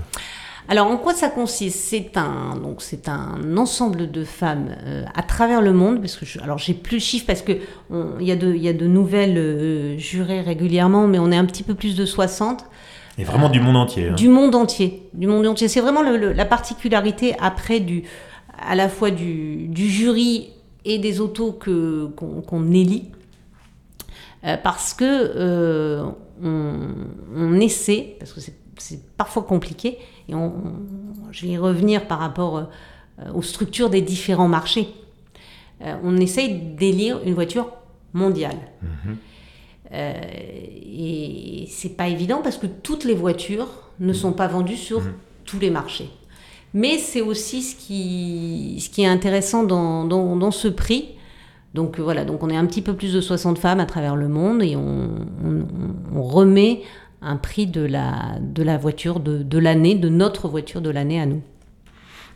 Alors en quoi ça consiste? C'est un donc c'est un ensemble de femmes euh, à travers le monde parce que je, alors j'ai plus le chiffre parce que il y a de il y a de nouvelles euh, jurées régulièrement mais on est un petit peu plus de 60.
Et vraiment du monde entier. Hein.
Du monde entier, du monde entier. C'est vraiment la particularité après du à la fois du, du jury et des autos que qu'on élit euh, parce que on, on, essaie parce que c'est parfois compliqué et je vais y revenir par rapport euh, aux structures des différents marchés. euh, on essaye d'élire une voiture mondiale. Euh, et c'est pas évident parce que toutes les voitures ne sont pas vendues sur tous les marchés. Mais c'est aussi ce qui, ce qui est intéressant dans, dans, dans ce prix. Donc voilà, donc on est un petit peu plus de 60 femmes à travers le monde et on, on, on remet un prix de la, de la voiture de, de l'année, de notre voiture de l'année à nous.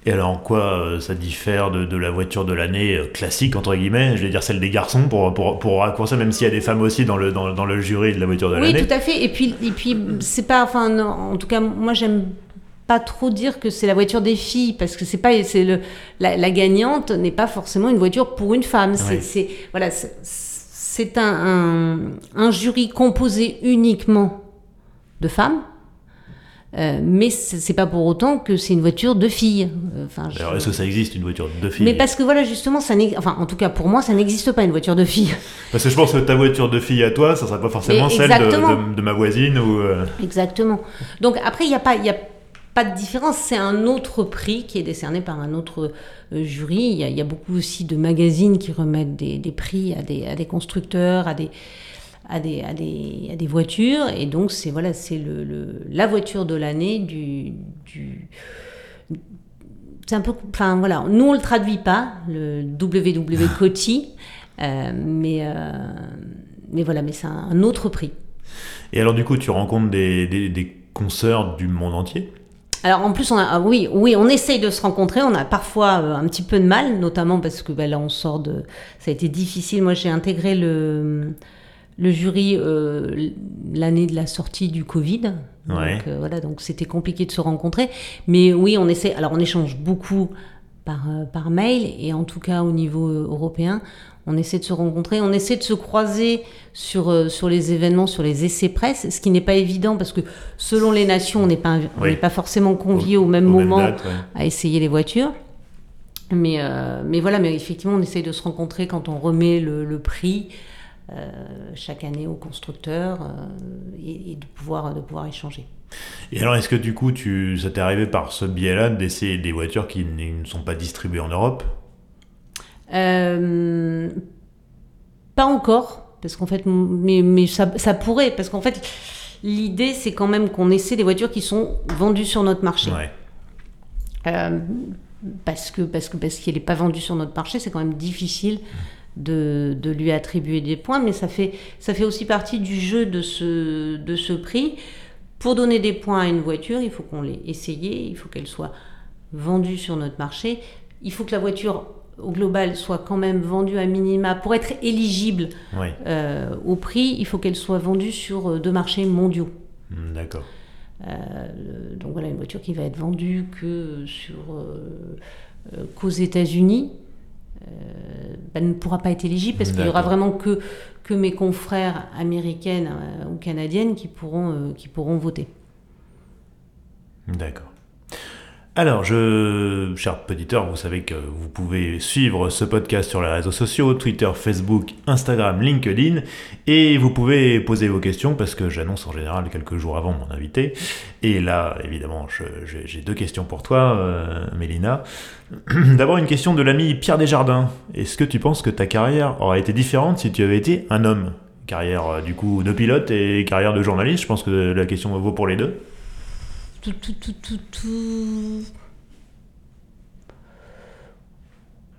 Et alors, en quoi euh, ça diffère de, de la voiture de l'année euh, classique, entre guillemets Je vais dire celle des garçons, pour, pour, pour raccourcir, même s'il y a des femmes aussi dans le, dans, dans le jury de la voiture de l'année?
Oui, tout à fait. Et puis, et puis c'est pas. Enfin, non, en tout cas, moi, j'aime pas trop dire que c'est la voiture des filles parce que c'est pas c'est le la, la gagnante n'est pas forcément une voiture pour une femme c'est voilà c'est- c'est un, un, un jury composé uniquement de femmes euh, mais c'est pas pour autant que c'est une voiture de filles Euh, enfin je-
Alors, est-ce que ça existe une voiture de fille?
Mais parce que voilà justement ça enfin en tout cas pour moi ça n'existe pas une voiture de fille
Parce que je pense que ta voiture de fille à toi, ça serait pas forcément celle de,
exactement.
de- de ma voisine ou. euh,
Exactement. Donc après, il n'y a, pas- il y a pas de différence. C'est un autre prix qui est décerné par un autre jury. Il y, a, il y a beaucoup aussi de magazines qui remettent des, des prix à des, à des constructeurs, à des, à des, à des, à des voitures. Et donc, c'est voilà, c'est le, le- la voiture de l'année du... du c'est un peu... Enfin, voilà. Nous, on le traduit pas, le WW Coty. euh, mais, euh, mais voilà, mais c'est un, autre prix.
Et alors, du coup, tu rencontres des, des, des consoeurs du monde entier?
Alors en plus, on a, ah oui, oui, on essaye de se rencontrer. On a parfois euh, un petit peu de mal, notamment parce que bah, là, on sort de. Ça a été difficile. Moi, j'ai intégré le, le jury euh, l'année de la sortie du Covid.
Ouais.
Donc euh, voilà, donc c'était compliqué de se rencontrer. Mais oui, on essaie. Alors on échange beaucoup par, euh, par mail et en tout cas au niveau européen, on essaie de se rencontrer, on essaie de se croiser sur, sur les événements, sur les essais presse, ce qui n'est pas évident parce que selon les nations, on n'est pas, on
Oui.
n'est pas forcément conviés au, même moment
ouais.
à essayer les voitures. Mais, mais voilà, mais effectivement, on essaye de se rencontrer quand on remet le, le prix chaque année aux constructeurs euh, et, et de, pouvoir, de pouvoir échanger.
Et alors, est-ce que du coup, tu, ça t'est arrivé par ce biais-là d'essayer des voitures qui ne sont pas distribuées en Europe?
Euh, pas encore, parce qu'en fait, mais, mais ça, ça pourrait, parce qu'en fait, l'idée, c'est quand même qu'on essaie des voitures qui sont vendues sur notre marché.
Ouais.
Euh, parce que parce que parce qu'elle n'est pas vendue sur notre marché, c'est quand même difficile de, de lui attribuer des points, mais ça fait ça fait aussi partie du jeu de ce de ce prix. Pour donner des points à une voiture, il faut qu'on l'ait essayée, il faut qu'elle soit vendue sur notre marché, il faut que la voiture au global soit quand même vendue à minima pour être éligible euh, au prix, il faut qu'elle soit vendue sur euh, deux marchés mondiaux.
Hmm, D'accord.
Euh, donc voilà, une voiture qui va être vendue que sur euh, qu'aux États-Unis euh, bah, ne pourra pas être éligible parce qu'il y aura vraiment que que mes confrères américaines euh, ou canadiennes qui pourront euh, qui pourront voter.
D'accord. Alors, je, cher auditeur, vous savez que vous pouvez suivre ce podcast sur les réseaux sociaux, Twitter, Facebook, Instagram, LinkedIn, et vous pouvez poser vos questions parce que j'annonce en général quelques jours avant mon invité. Et là, évidemment, j'ai deux questions pour toi, euh, Mélina. D'abord, une question de l'ami Pierre Desjardins. Est-ce que tu penses que ta carrière aurait été différente si tu avais été un homme? Carrière euh, du coup de pilote et carrière de journaliste, je pense que la question vaut pour les deux.
Tout, tout, tout, tout, tout.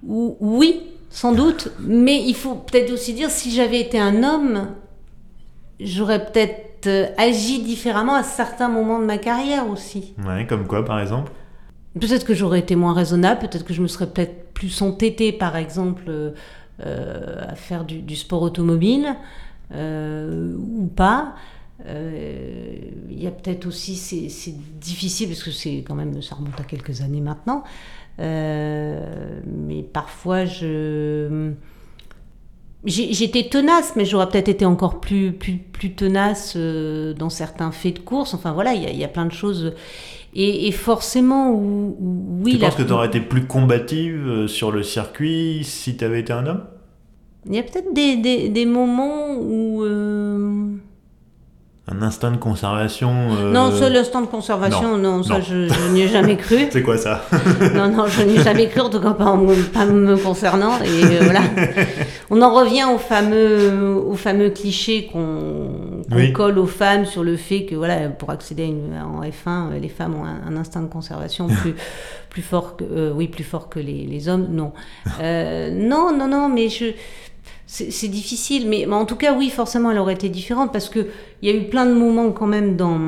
Ou- Oui, sans doute, mais il faut peut-être aussi dire si j'avais été un homme, j'aurais peut-être euh, agi différemment à certains moments de ma carrière aussi.
Ouais, comme quoi par exemple?
Peut-être que j'aurais été moins raisonnable, peut-être que je me serais peut-être plus entêtée, par exemple, euh, euh, à faire du, du sport automobile, euh, ou pas. Euh, Il y a peut-être aussi, c'est difficile, parce que c'est quand même, ça remonte à quelques années maintenant, Euh, mais parfois je... J'étais tenace, mais j'aurais peut-être été encore plus, plus, plus tenace euh, dans certains faits de course. Enfin voilà, il y, a- il y a plein de choses. Et, et forcément, oui,
tu penses que tu aurais été plus combative sur le circuit si tu avais été un homme?
Il y a peut-être des, des, des moments où, euh,
un instinct de conservation euh,
Non, ça, l'instinct de conservation, non, ça,
non.
je, je n'y ai jamais cru.
C'est quoi ça?
Non, non, je n'y ai jamais cru, en tout cas pas, en- pas me concernant. Et euh, voilà. On en revient au fameux, au fameux cliché qu'on
Oui.
colle aux femmes sur le fait que voilà, pour accéder à une, en F1, euh, les femmes ont un, un instinct de conservation plus, plus fort que, euh, oui, plus fort que les, les hommes. Non, non, non, non, mais je. C'est difficile, mais, en tout cas, oui, forcément, elle aurait été différente parce que il y a eu plein de moments quand même dans.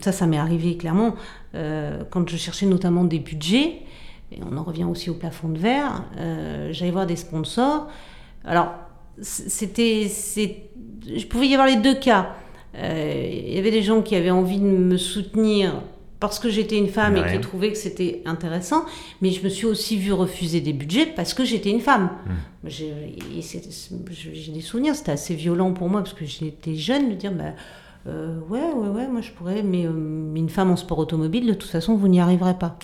Ça, ça m'est arrivé clairement euh, quand je cherchais notamment des budgets. Et on en revient aussi au plafond de verre. euh, J'allais voir des sponsors. Alors, c'était, je pouvais y avoir les deux cas. Euh, Il y avait des gens qui avaient envie de me soutenir parce que j'étais une femme et
Ouais.
qui trouvaient que c'était intéressant, mais je me suis aussi vue refuser des budgets parce que j'étais une femme. J'ai et c'est- j'ai des souvenirs, c'était assez violent pour moi parce que j'étais jeune de dire bah, euh, ouais, ouais, ouais, moi je pourrais, mais euh, mais une femme en sport automobile, de toute façon, vous n'y arriverez pas.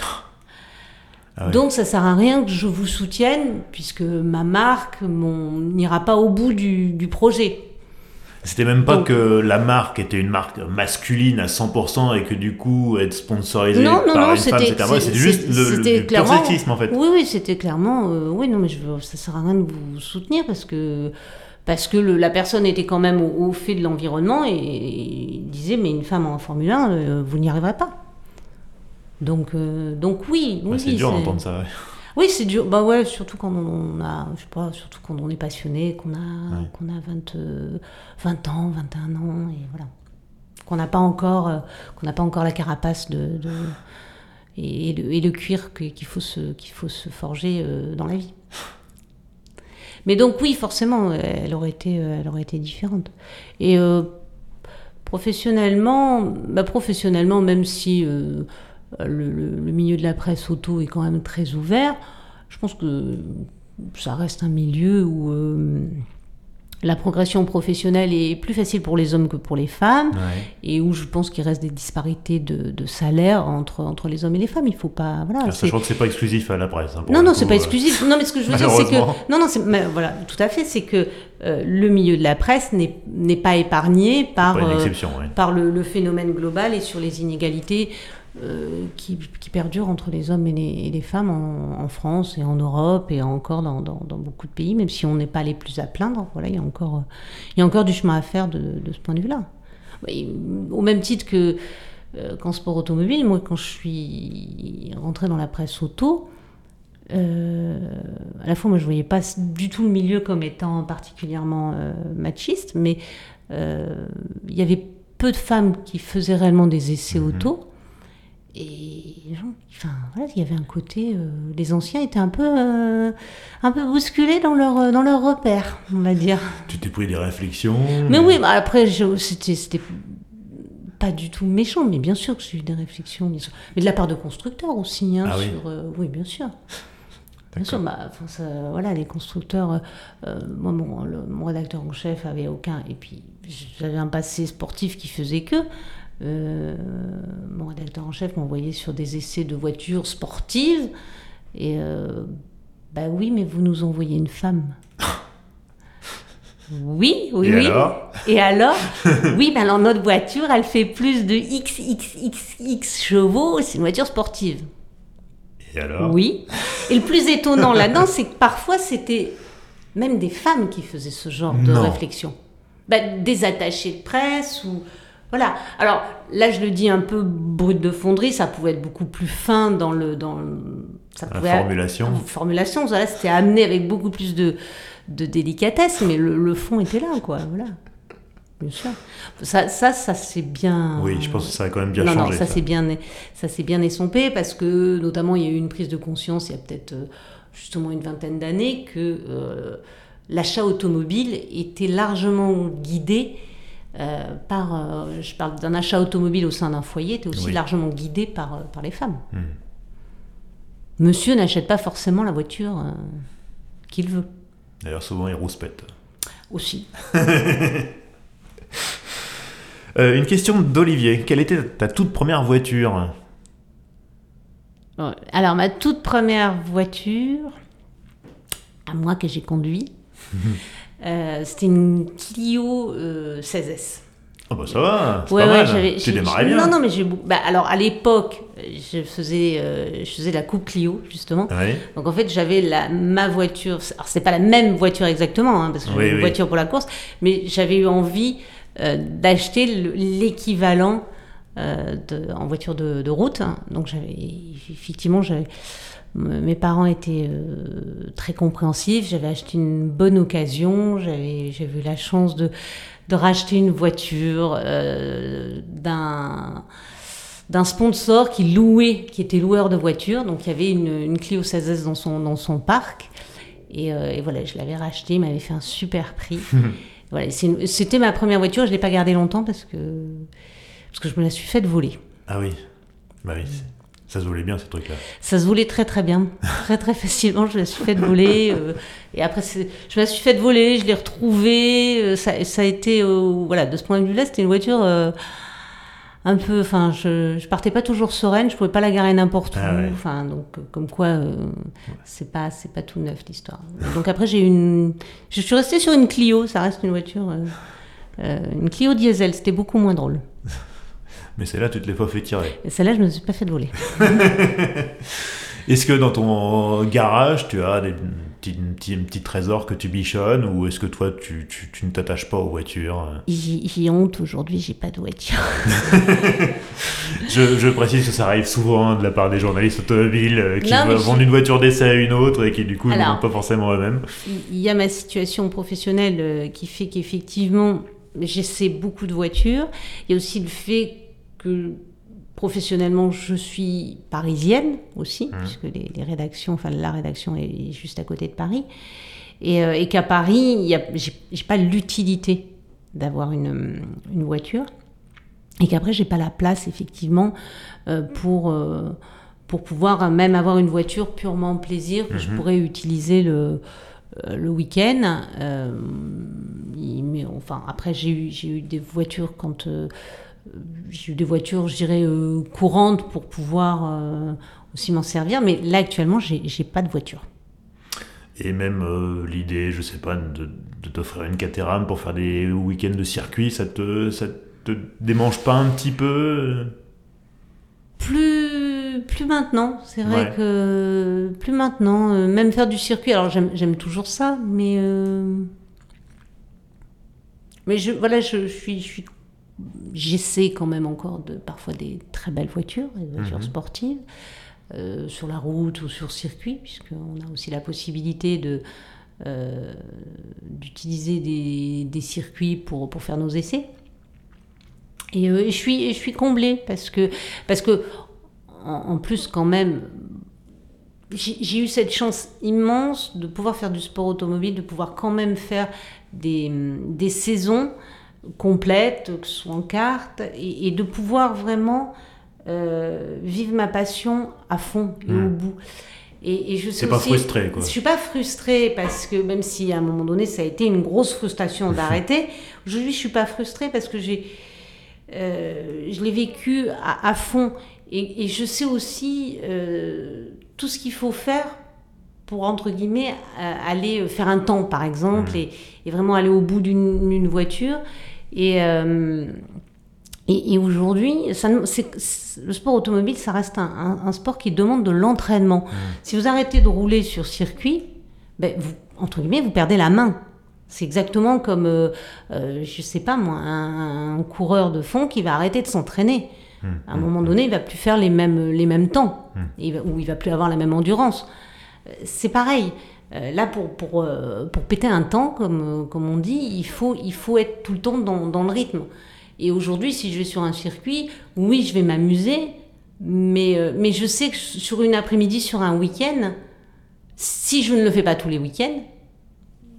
Ah.
Donc ça sert à rien que je vous soutienne puisque ma marque n'ira pas au bout du, du projet.
C'était même pas
Donc-
que la marque était une marque masculine à 100% et que du coup être sponsorisée
Non, non,
par
non,
une femme
c'était-
c'était
c'est-
juste
c'est-
le, le- du pur sexisme en fait.
Oui, oui, c'était clairement. euh, oui, non, mais je, ça sert à rien de vous soutenir parce que parce que le- la personne était quand même au, au fait de l'environnement et, disait mais une femme en Formule 1, euh, vous n'y arriverez pas. Donc euh, donc oui, oui,
c'est
oui,
dur
c'est-
d'entendre ça. ouais.
Oui, c'est dur. Bah ouais, surtout quand on a, je sais pas, surtout quand on est passionné, qu'on a,
Ouais.
qu'on a 20, euh, 20 ans, 21 ans, et voilà. Qu'on n'a pas encore, euh, qu'on n'a pas encore la carapace de, de- et, et le, et le cuir qu'il faut se, qu'il faut se forger euh, dans la vie. Mais donc oui, forcément, elle aurait été, euh, elle aurait été différente. Et euh, professionnellement, bah, professionnellement, même si euh, le, le- milieu de la presse auto est quand même très ouvert, je pense que ça reste un milieu où euh, la progression professionnelle est plus facile pour les hommes que pour les femmes
Ouais.
et où je pense qu'il reste des disparités de, de salaire entre, entre les hommes et les femmes. Il faut pas. Voilà,
Ah, Sachant que c'est pas exclusif à la presse. hein,
non, non, c'est pas
euh,
exclusif. Non, mais ce que je veux dire, c'est que. Non, non, mais voilà, tout à fait. C'est que euh, le milieu de la presse n'est pas épargné par,
Pas
euh,
ouais.
par le, le phénomène global et sur les inégalités euh, qui, qui perdurent entre les hommes et les, et les femmes en, en France et en Europe et encore dans, dans- dans beaucoup de pays, même si on n'est pas les plus à plaindre. Voilà, il y a encore, il y a encore du chemin à faire de, de ce point de vue-là. Au même titre que euh, qu'en sport automobile, moi, quand je suis rentrée dans la presse auto, euh, à la fois, moi, je voyais pas du tout le milieu comme étant particulièrement euh, machiste, mais il y avait peu de femmes qui faisaient réellement des essais
Mhm.
auto. Et les gens, enfin, voilà, il y avait un côté, euh, les anciens étaient un peu, euh, un peu bousculés dans leur, dans leur repère, on va dire.
Tu t'es pris des réflexions.
Mais oui, bah après, c'était pas du tout méchant, mais bien sûr que j'ai eu des réflexions, bien sûr. mais de la part de constructeurs aussi. Hein,
Ah oui.
sur, euh, oui, bien sûr. Bien sûr, bah, ça- voilà, les constructeurs, euh, euh, moi, mon, le- mon rédacteur en chef avait aucun, et puis j'avais un passé sportif qui faisait que. Euh, mon rédacteur en chef m'envoyait sur des essais de voitures sportives, et euh, bah oui, mais vous nous envoyez une femme. Oui, oui,
Et
oui.
alors?
Et alors? Oui, ben alors notre voiture, elle fait plus de XXXX chevaux, c'est une voiture sportive.
Et alors?
Oui. Et le plus étonnant là-dedans, c'est que parfois c'était même des femmes qui faisaient ce genre de
Non.
réflexion. Ben, des attachés de presse ou. Voilà. Alors là, je le dis un peu brut de fonderie, ça pouvait être beaucoup plus fin dans le. Dans ça
La
pouvait-
formulation.
en formulation, voilà, c'était amené avec beaucoup plus de, de délicatesse, mais le, le fond était là, quoi. Voilà. Bien sûr. Ça, ça, ça c'est bien.
Oui, je pense que ça a quand même bien
non,
changé.
non, ça
ça.
c'est bien, ça s'est bien estompé parce que notamment il y a eu une prise de conscience il y a peut-être euh, justement une vingtaine d'années que euh, l'achat automobile était largement guidé euh, par, euh, je parle d'un achat automobile au sein d'un foyer, était aussi
Oui.
largement guidé par, euh, par les femmes.
Hmm.
Monsieur n'achète pas forcément la voiture qu'il veut
D'ailleurs, souvent, ils rouspètent.
aussi.
Une question d'Olivier. Quelle était ta toute première voiture?
Alors, ma toute première voiture, à moi que j'ai conduit, euh, c'était une Clio euh, 16S.
Ah bah ça va, c'est
Ouais,
pas
ouais,
mal. Tu démarrais bien.
Non, non, mais j'ai. Bah, alors, à l'époque, je faisais, euh, je faisais la coupe Clio, justement.
Ouais.
Donc, en fait, j'avais la, ma voiture. Alors, c'est pas la même voiture exactement, hein, parce que j'avais
Oui,
une
oui.
voiture pour la course, mais j'avais eu envie euh, d'acheter le- l'équivalent euh, en voiture de, de route. hein. Donc, j'avais. Effectivement, j'avais. Mes parents étaient euh, très compréhensifs. J'avais acheté une bonne occasion. J'avais j'avais eu la chance de, de racheter une voiture euh, d'un d'un sponsor qui louait, qui était loueur de voitures. Donc il y avait une, une Clio 16S dans son, dans son parc. Et, euh, et voilà, je l'avais racheté, il m'avait fait un super prix. voilà, c'était ma première voiture, je ne l'ai pas gardée longtemps parce que, parce que je me la suis faite voler.
Ah oui. Bah oui. Ça se voulait bien ces trucs-là.
Ça se volait très très bien, très très facilement. Je me suis faite voler. euh, et après, je me suis faite voler, je l'ai retrouvée. euh, ça, ça a été, euh, voilà, de ce point de vue-là, c'était une voiture euh, un peu. Enfin, je, je partais pas toujours sereine, je pouvais pas la garer n'importe où.
Ah ouais.
Enfin, donc, euh, comme quoi, euh, c'est pas, c'est pas tout neuf l'histoire. Donc après, j'ai eu une. Je suis restée sur une Clio, ça reste une voiture. une Clio diesel, c'était beaucoup moins drôle.
Mais c'est là tu te les fois fait tirer.
Celle-là, je me suis pas fait voler.
Est-ce que dans ton garage, tu as des petits, un petit, un petit trésor que tu bichonnes ou est-ce que toi, tu, tu- tu ne t'attaches pas aux voitures?
J'ai honte aujourd'hui, j'ai pas de voiture.
je, je précise que ça arrive souvent de la part des journalistes automobiles euh, qui
Non,
vendent
je-
une voiture d'essai à une autre et qui du coup ne vendent pas forcément eux-mêmes.
Il y a ma situation professionnelle euh, qui fait qu'effectivement, j'essaie beaucoup de voitures. Il y a aussi le fait que professionnellement, je suis parisienne aussi, puisque les, les rédactions, enfin la rédaction est juste à côté de Paris. Et, euh, et qu'à Paris, j'ai pas l'utilité d'avoir une, une voiture. Et qu'après, j'ai pas la place, effectivement, euh, pour, euh, pour pouvoir même avoir une voiture purement plaisir que je pourrais utiliser le, le week-end. Mais enfin, après, j'ai eu, j'ai eu des voitures quand. J'ai eu des voitures, je dirais, euh, courantes pour pouvoir euh, aussi m'en servir. Mais là, actuellement, j'ai pas de voiture.
Et même euh, l'idée, je sais pas, de, t'offrir une Caterham pour faire des week-ends de circuit, ça te, ça te démange pas un petit peu
Plus, plus maintenant, c'est vrai
Ouais.
que plus maintenant, même faire du circuit, alors j'aime j'aime toujours ça, mais mais je voilà, je, je suis, je suis j'essaie quand même encore de parfois des très belles voitures, des voitures
Mhm.
sportives euh, sur la route ou sur circuit, puisqu'on a aussi la possibilité de euh, d'utiliser des, des circuits pour, pour faire nos essais. Et euh, je, suis, je suis comblée parce que, parce que en, en plus, quand même, j'ai j'ai eu cette chance immense de pouvoir faire du sport automobile, de pouvoir quand même faire des, des saisons complètes, que ce soit en carte, et, et de pouvoir vraiment euh, vivre ma passion à fond et au bout. Et, et je
C'est pas
aussi-
frustré, quoi.
Je suis pas frustrée parce que même si à un moment donné ça a été une grosse frustration d'arrêter, aujourd'hui je suis pas frustrée parce que j'ai, euh, je l'ai vécu à, à fond et, et je sais aussi euh, tout ce qu'il faut faire pour entre guillemets aller faire un temps par exemple
Mhm.
et, et vraiment aller au bout d'une voiture et euh, et, et aujourd'hui, le sport automobile, ça reste un, un- un sport qui demande de l'entraînement. Si vous arrêtez de rouler sur circuit, ben vous, entre guillemets, vous perdez la main. C'est exactement comme, euh, euh, je sais pas moi, un, un coureur de fond qui va arrêter de s'entraîner. À un moment donné, il va plus faire les mêmes, les mêmes temps, Et il va- ou il va plus avoir la même endurance. Euh, C'est pareil. Euh, Là, pour, pour, euh, pour péter un temps, comme, comme on dit, il faut, il faut être tout le temps dans, dans le rythme. Et aujourd'hui, si je vais sur un circuit, oui, je vais m'amuser, mais, euh, mais je sais que sur une après-midi, sur un week-end, si je ne le fais pas tous les week-ends,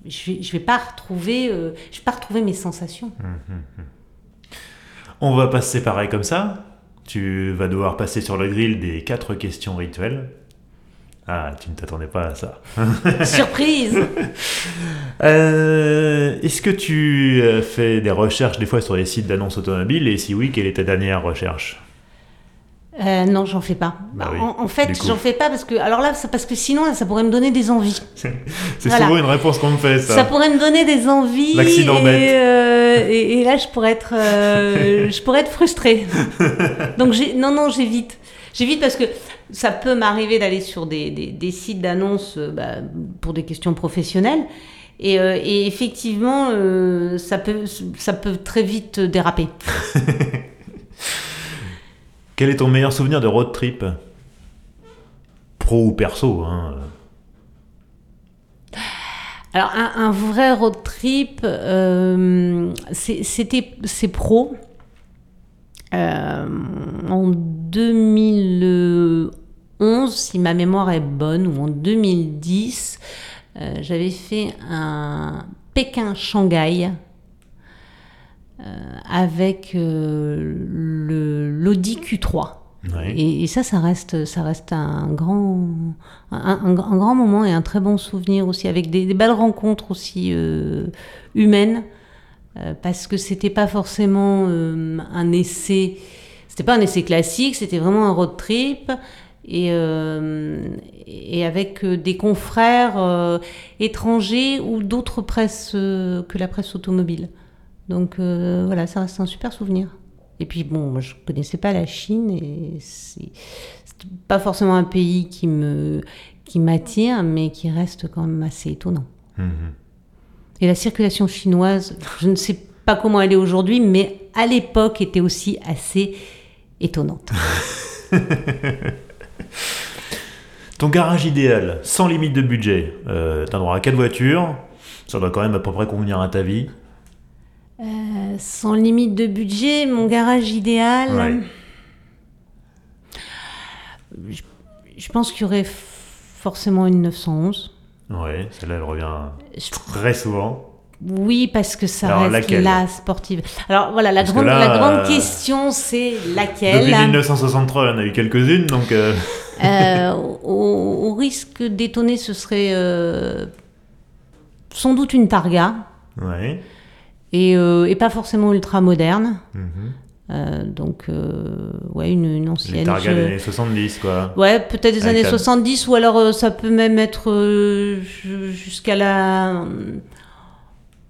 je ne vais, pas retrouver, je vais pas retrouver mes sensations.
On va pas se séparer comme ça. Tu vas devoir passer sur le grill des quatre questions rituelles. Ah, tu ne t'attendais pas à ça.
Surprise
Euh, Est-ce que tu euh, fais des recherches des fois sur les sites d'annonces automobiles? Et si oui, quelle est ta dernière recherche?
Euh, non, j'en fais pas.
Bah oui,
en, en fait, j'en fais pas parce que alors là, parce que sinon, là, ça pourrait me donner des envies.
C'est
Voilà.
souvent une réponse qu'on me fait, ça.
Ça pourrait me donner des envies.
L'accident
et,
bête.
euh, et, et là, je pourrais être, euh, je pourrais être frustrée. Donc, non, non, j'évite. J'évite parce que ça peut m'arriver d'aller sur des, des, des sites d'annonces euh, bah, pour des questions professionnelles. Et, euh, et effectivement, euh, ça, peut, ça peut très vite déraper.
Quel est ton meilleur souvenir de road trip? Pro ou perso hein.
Alors, un, un vrai road trip, euh, c'était c'est pro. Euh, en 2011, si ma mémoire est bonne, ou en 2010, euh, j'avais fait un Pékin-Shanghai euh, avec euh, l'Audi Q3.
Ouais.
Et, et ça, ça reste, ça reste un grand, un, un- un grand moment et un très bon souvenir aussi, avec des, des belles rencontres aussi humaines, parce que c'était pas forcément euh, un essai, c'était pas un essai classique, c'était vraiment un road trip. Et, euh, avec euh, des confrères euh, étrangers ou d'autres presses euh, que la presse automobile. Donc euh, voilà, ça reste un super souvenir. Et puis bon, moi je connaissais pas la Chine et c'est pas forcément un pays qui me qui m'attire, mais qui reste quand même assez étonnant.
Mhm.
Et la circulation chinoise, je ne sais pas comment elle est aujourd'hui, mais à l'époque était aussi assez étonnante.
Ton garage idéal, sans limite de budget, euh, t'as droit à 4 voitures, ça doit quand même à peu près convenir à ta vie.
Euh, sans limite de budget, mon garage idéal.
Ouais.
Je, je pense qu'il y aurait forcément une 911.
Ouais, celle-là elle revient
Je-
très souvent.
Oui, parce que ça
Alors,
reste la sportive. Alors voilà, la,
que
grande,
là,
la grande
euh,
question, c'est laquelle?
Depuis 1963, on en a eu quelques-unes, donc euh,
Euh, au, au risque d'étonner, ce serait sans doute une Targa,
ouais.
et, et pas forcément ultra moderne.
Mhm.
Euh, donc, euh, ouais, une, une
Les
ancienne.
Targa
je-
des années 70, quoi.
Ouais, peut-être des
Avec
années
la-
70, ou alors euh, ça peut même être euh, ju- jusqu'à la,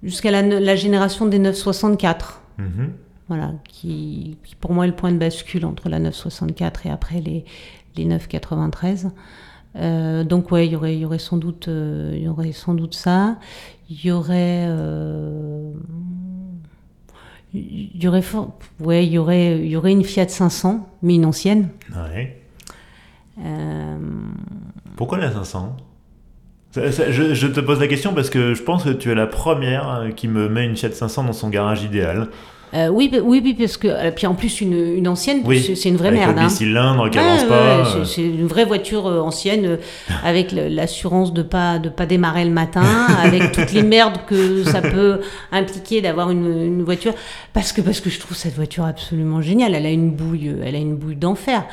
jusqu'à la, la génération des 964.
Mhm.
Voilà, qui, qui pour moi est le point de bascule entre la 964 et après les, les 993. Euh, donc ouais, il y aurait, il y aurait sans doute, y aurait sans doute ça. Il y aurait, il y aurait, for- ouais, y aurait, y aurait une Fiat 500, mais une ancienne.
Ouais.
Euh,
Pourquoi la 500 Ça- ça- je, je te pose la question parce que je pense que tu es la première euh, qui me met une Fiat 500 dans son garage idéal.
Euh, oui, oui, oui, parce que euh, puis en plus une, une ancienne,
Oui,
c'est une vraie
avec
merde.
le
hein.
bicylindre qui avance
ouais,
pas.
ouais,
euh,
c'est- une vraie voiture ancienne avec l'assurance de pas de pas démarrer le matin, avec toutes les merdes que ça peut impliquer d'avoir une, une voiture. Parce que parce que je trouve cette voiture absolument géniale. Elle a une bouille, elle a une bouille d'enfer.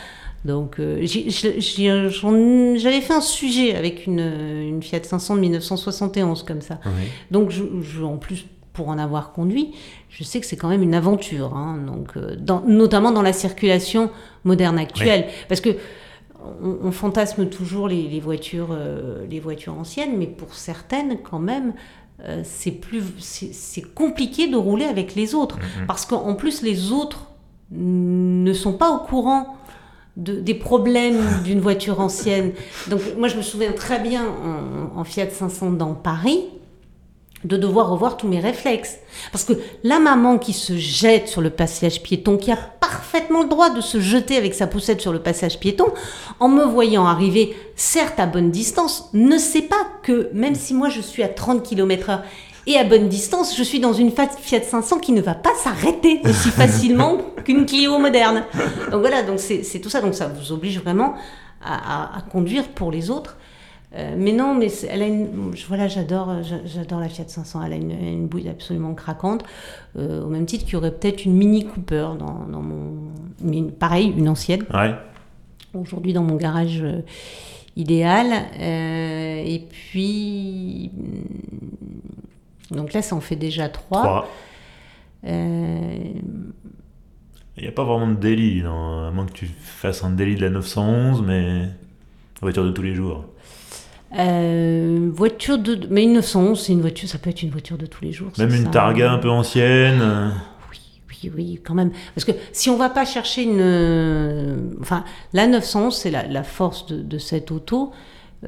Donc euh, j'avais fait un sujet avec une, une Fiat 500 de 1971 comme ça.
oui.
Donc, je, je- en plus, pour en avoir conduit, je sais que c'est quand même une aventure, hein, donc, euh, dans- notamment dans la circulation moderne actuelle. Parce que on, on fantasme toujours les, les voitures, euh, les voitures anciennes, mais pour certaines, quand même, euh, c'est plus, c'est c'est compliqué de rouler avec les autres,
Mhm.
parce qu'en plus, les autres ne sont pas au courant de- des problèmes d'une voiture ancienne. Donc moi je me souviens très bien en, en Fiat 500 dans Paris de devoir revoir tous mes réflexes. Parce que la maman qui se jette sur le passage piéton, qui a parfaitement le droit de se jeter avec sa poussette sur le passage piéton, en me voyant arriver, certes à bonne distance, ne sait pas que même si moi je suis à 30 km heure et à bonne distance, je suis dans une Fiat Fiat 500 qui ne va pas s'arrêter aussi facilement qu'une Clio moderne. Donc voilà, donc c'est c'est tout ça. Donc ça vous oblige vraiment à, à- à conduire pour les autres. Euh, mais non, mais elle a une, voilà, j'adore, euh, j'a- j'adore la Fiat 500. Elle a une, une bouille absolument craquante, euh, au même titre qu'il y aurait peut-être une Mini Cooper dans, dans mon, une- pareil, une ancienne
Ouais.
aujourd'hui dans mon garage euh, idéal. Et puis, hum, donc là, ça en fait déjà trois.
Trois. Il n'y a pas vraiment de délit, non, à moins que tu fasses un délit de la 911, mais voiture de tous les jours.
Euh, voiture de. Mais une 911, c'est une voiture, ça peut être une voiture de tous les jours.
Même une
ça.
Targa un peu ancienne.
Oui, oui, oui, quand même. Parce que si on va pas chercher une. euh, Enfin, la 911, c'est la, la force de, de cette auto.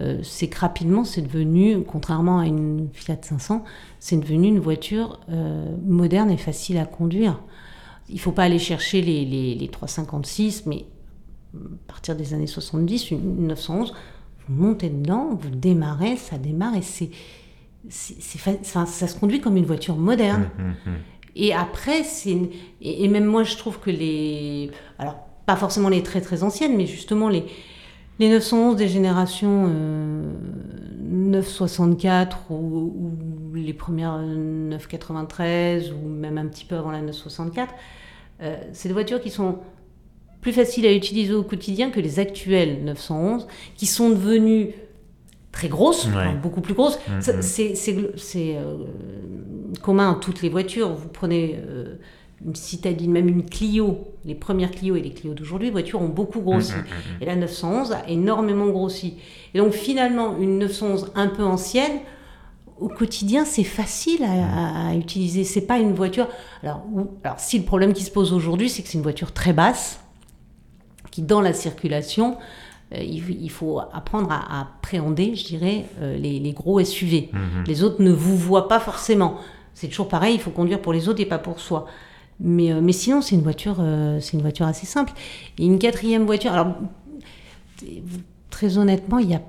euh, c'est que rapidement, c'est devenu, contrairement à une Fiat 500, c'est devenu une voiture euh, moderne et facile à conduire. Il faut pas aller chercher les, les, les 356, mais à partir des années 70, une 911, vous montez dedans, vous démarrez, ça démarre et c'est. enfin, ça se conduit comme une voiture moderne.
hum, hum.
Et après, c'est et, et même moi, je trouve que les, alors pas forcément les très très anciennes, mais justement les les 911 des générations euh, 964 ou, ou les premières 993 ou même un petit peu avant la 964, euh, c'est des voitures qui sont plus faciles à utiliser au quotidien que les actuelles 911, qui sont devenues très grosses,
Ouais.
enfin, beaucoup plus grosses.
Mhm.
Ça, C'est euh, commun à toutes les voitures. Vous prenez euh, une citadine, même une Clio, les premières Clio et les Clio d'aujourd'hui, les voitures ont beaucoup grossi. Et la 911 a énormément grossi. Et donc finalement, une 911 un peu ancienne, au quotidien, c'est facile à, à- utiliser. C'est pas une voiture. Alors, alors, si le problème qui se pose aujourd'hui, c'est que c'est une voiture très basse, qui dans la circulation, euh, il, faut apprendre à, appréhender, je dirais, euh, les, les gros SUV.
Mhm.
Les autres ne vous voient pas forcément. C'est toujours pareil, il faut conduire pour les autres et pas pour soi. Mais, euh, mais sinon, c'est une voiture, c'est une voiture assez simple. Et une quatrième voiture. Alors, très honnêtement, il y a.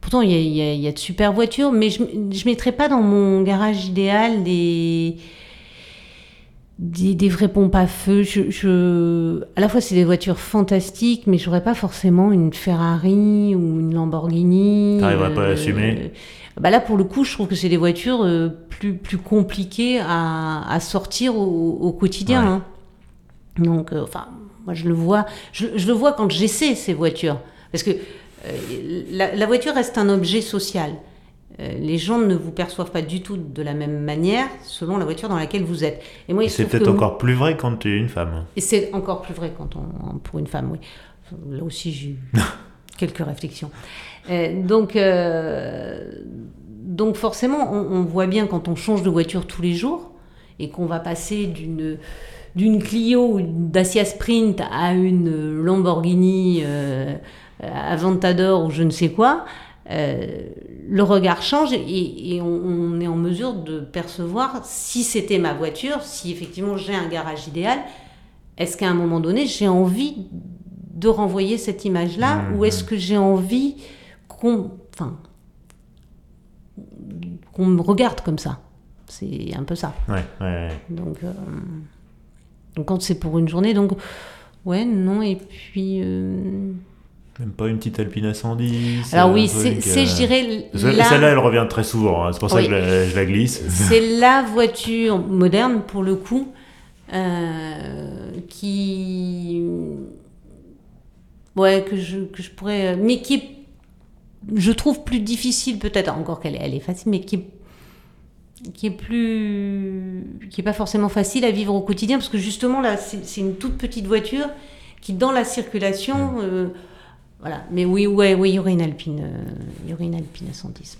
Pourtant, il y a, il y a- il y a de super voitures, mais je ne mettrais pas dans mon garage idéal des. Des, des vraies pompes à feu. Je, je- À la fois, c'est des voitures fantastiques, mais j'aurais pas forcément une Ferrari ou une Lamborghini.
T'arriverais pas à l'assumer
bah Là, pour le coup, je trouve que c'est des voitures euh, plus, plus compliquées à, à sortir au, au quotidien.
Ouais.
hein. Donc, euh, enfin, moi, je le vois, je, je le vois quand j'essaie ces voitures. Parce que euh, la, la voiture reste un objet social. Euh, les gens ne vous perçoivent pas du tout de la même manière selon la voiture dans laquelle vous êtes. Et moi,
c'est peut-être encore plus vrai quand tu es une femme.
et c'est encore plus vrai quand on, pour une femme, oui. Là aussi, j'ai eu quelques réflexions. Euh, donc, euh, donc forcément, on, on voit bien quand on change de voiture tous les jours et qu'on va passer d'une d'une Clio ou Dacia Sprint à une Lamborghini euh, Aventador ou je ne sais quoi, euh, le regard change et, et on, on est en mesure de percevoir si c'était ma voiture, si effectivement j'ai un garage idéal, est-ce qu'à un moment donné j'ai envie de renvoyer cette image-là
Mhm.
ou est-ce que j'ai envie qu'on enfin, qu'on me regarde comme ça? C'est un peu ça.
Ouais, ouais, ouais.
Donc, euh, donc quand c'est pour une journée, donc ouais, non, et puis... euh,
Même pas une petite Alpine à 110.
Alors oui, c'est, c'est,
euh,
je dirais,
Ce-
là-
Celle-là, elle revient très souvent. hein. C'est pour ça
Oui.
que je la, je la glisse.
C'est la voiture moderne, pour le coup, euh, qui. Ouais, que je, que je pourrais. Mais qui est, je trouve, plus difficile, peut-être, encore qu'elle est, elle est facile, mais qui est qui est plus qui est pas forcément facile à vivre au quotidien parce que justement là c'est, c'est une toute petite voiture qui dans la circulation euh, voilà mais oui ouais oui il y aurait une Alpine euh, il y aurait une Alpine à 110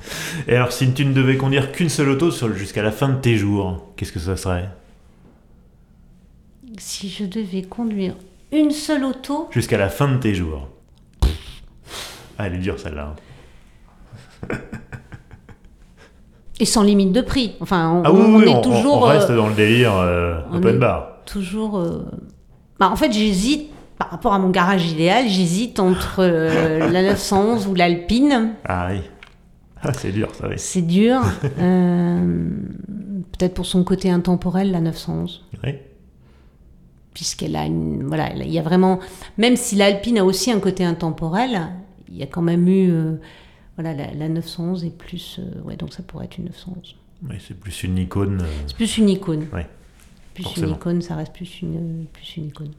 Et alors, si tu ne devais conduire qu'une seule auto jusqu'à la fin de tes jours, qu'est-ce que ça serait?
Si je devais conduire une seule auto,
Jusqu'à la fin de tes jours. Ah, elle est dure celle-là.
et sans limite de prix, enfin, on,
Ah oui,
on
oui,
est
on,
toujours,
on reste
euh,
dans le délire euh, open bar.
toujours. euh, bah, en fait, j'hésite par rapport à mon garage idéal, j'hésite entre euh, la 911 ou l'Alpine.
Ah oui. Ah, c'est dur, ça, oui.
C'est dur. Euh, Peut-être pour son côté intemporel, la 911.
Oui.
puisqu'elle a une voilà il y a vraiment même si l'Alpine a aussi un côté intemporel il y a quand même eu euh, voilà la, la 911 est plus ouais donc ça pourrait être une 911
Oui, c'est plus une icône.
c'est plus une icône
Ouais,
plus
forcément.
une icône ça reste plus une plus une icône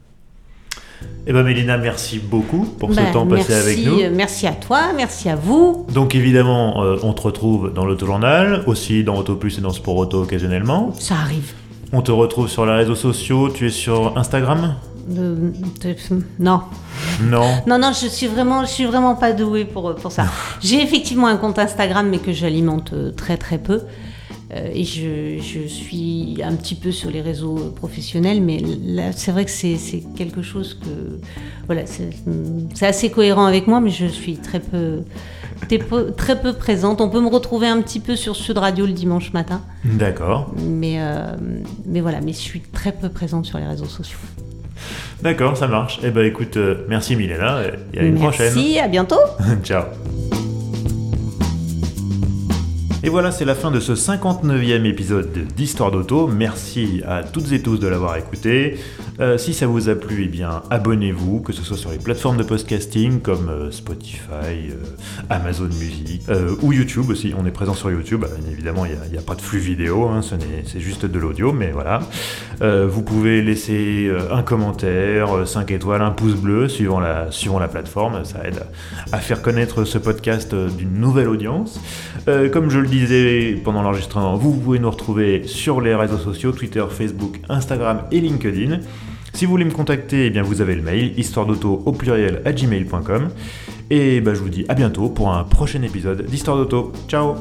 Eh ben Mélina, merci beaucoup pour ce
Ben,
temps passé
merci,
avec nous.
euh, merci à toi merci à vous
Donc évidemment, euh, on te retrouve dans l'autojournal, aussi dans Auto Plus et dans Sport Auto occasionnellement.
ça arrive
On te retrouve sur les réseaux sociaux, tu es sur Instagram?
Euh, non.
Non.
Non, non, je suis vraiment, je suis vraiment pas douée pour, pour ça. J'ai effectivement un compte Instagram, mais que j'alimente très très peu. Euh, et je, je suis un petit peu sur les réseaux professionnels, mais là, c'est vrai que c'est quelque chose que. Voilà, c'est assez cohérent avec moi, mais je suis très peu, très peu, très peu présente. On peut me retrouver un petit peu sur Sud Radio le dimanche matin,
D'accord.
mais, euh, mais voilà, mais je suis très peu présente sur les réseaux sociaux.
D'accord, ça marche. Eh ben écoute, euh, merci Milena, et à une prochaine.
Merci, à bientôt.
Ciao. Et voilà, c'est la fin de ce 59e épisode d'Histoire d'Auto. Merci à toutes et tous de l'avoir écouté. Euh, si ça vous a plu, eh bien, abonnez-vous, que ce soit sur les plateformes de podcasting comme euh, Spotify, euh, Amazon Music ou YouTube aussi. On est présent sur YouTube. Bien évidemment, il n'y a, pas de flux vidéo, hein, c'est juste de l'audio, mais voilà. Vous pouvez laisser un commentaire, 5 étoiles, un pouce bleu, suivant la, plateforme. Ça aide à faire connaître ce podcast d'une nouvelle audience. Comme je le disais pendant l'enregistrement, vous pouvez nous retrouver sur les réseaux sociaux, Twitter, Facebook, Instagram et LinkedIn. Si vous voulez me contacter, eh bien vous avez le mail, histoire d'auto au pluriel à gmail.com. Et bah, je vous dis à bientôt pour un prochain épisode d'Histoire d'auto. Ciao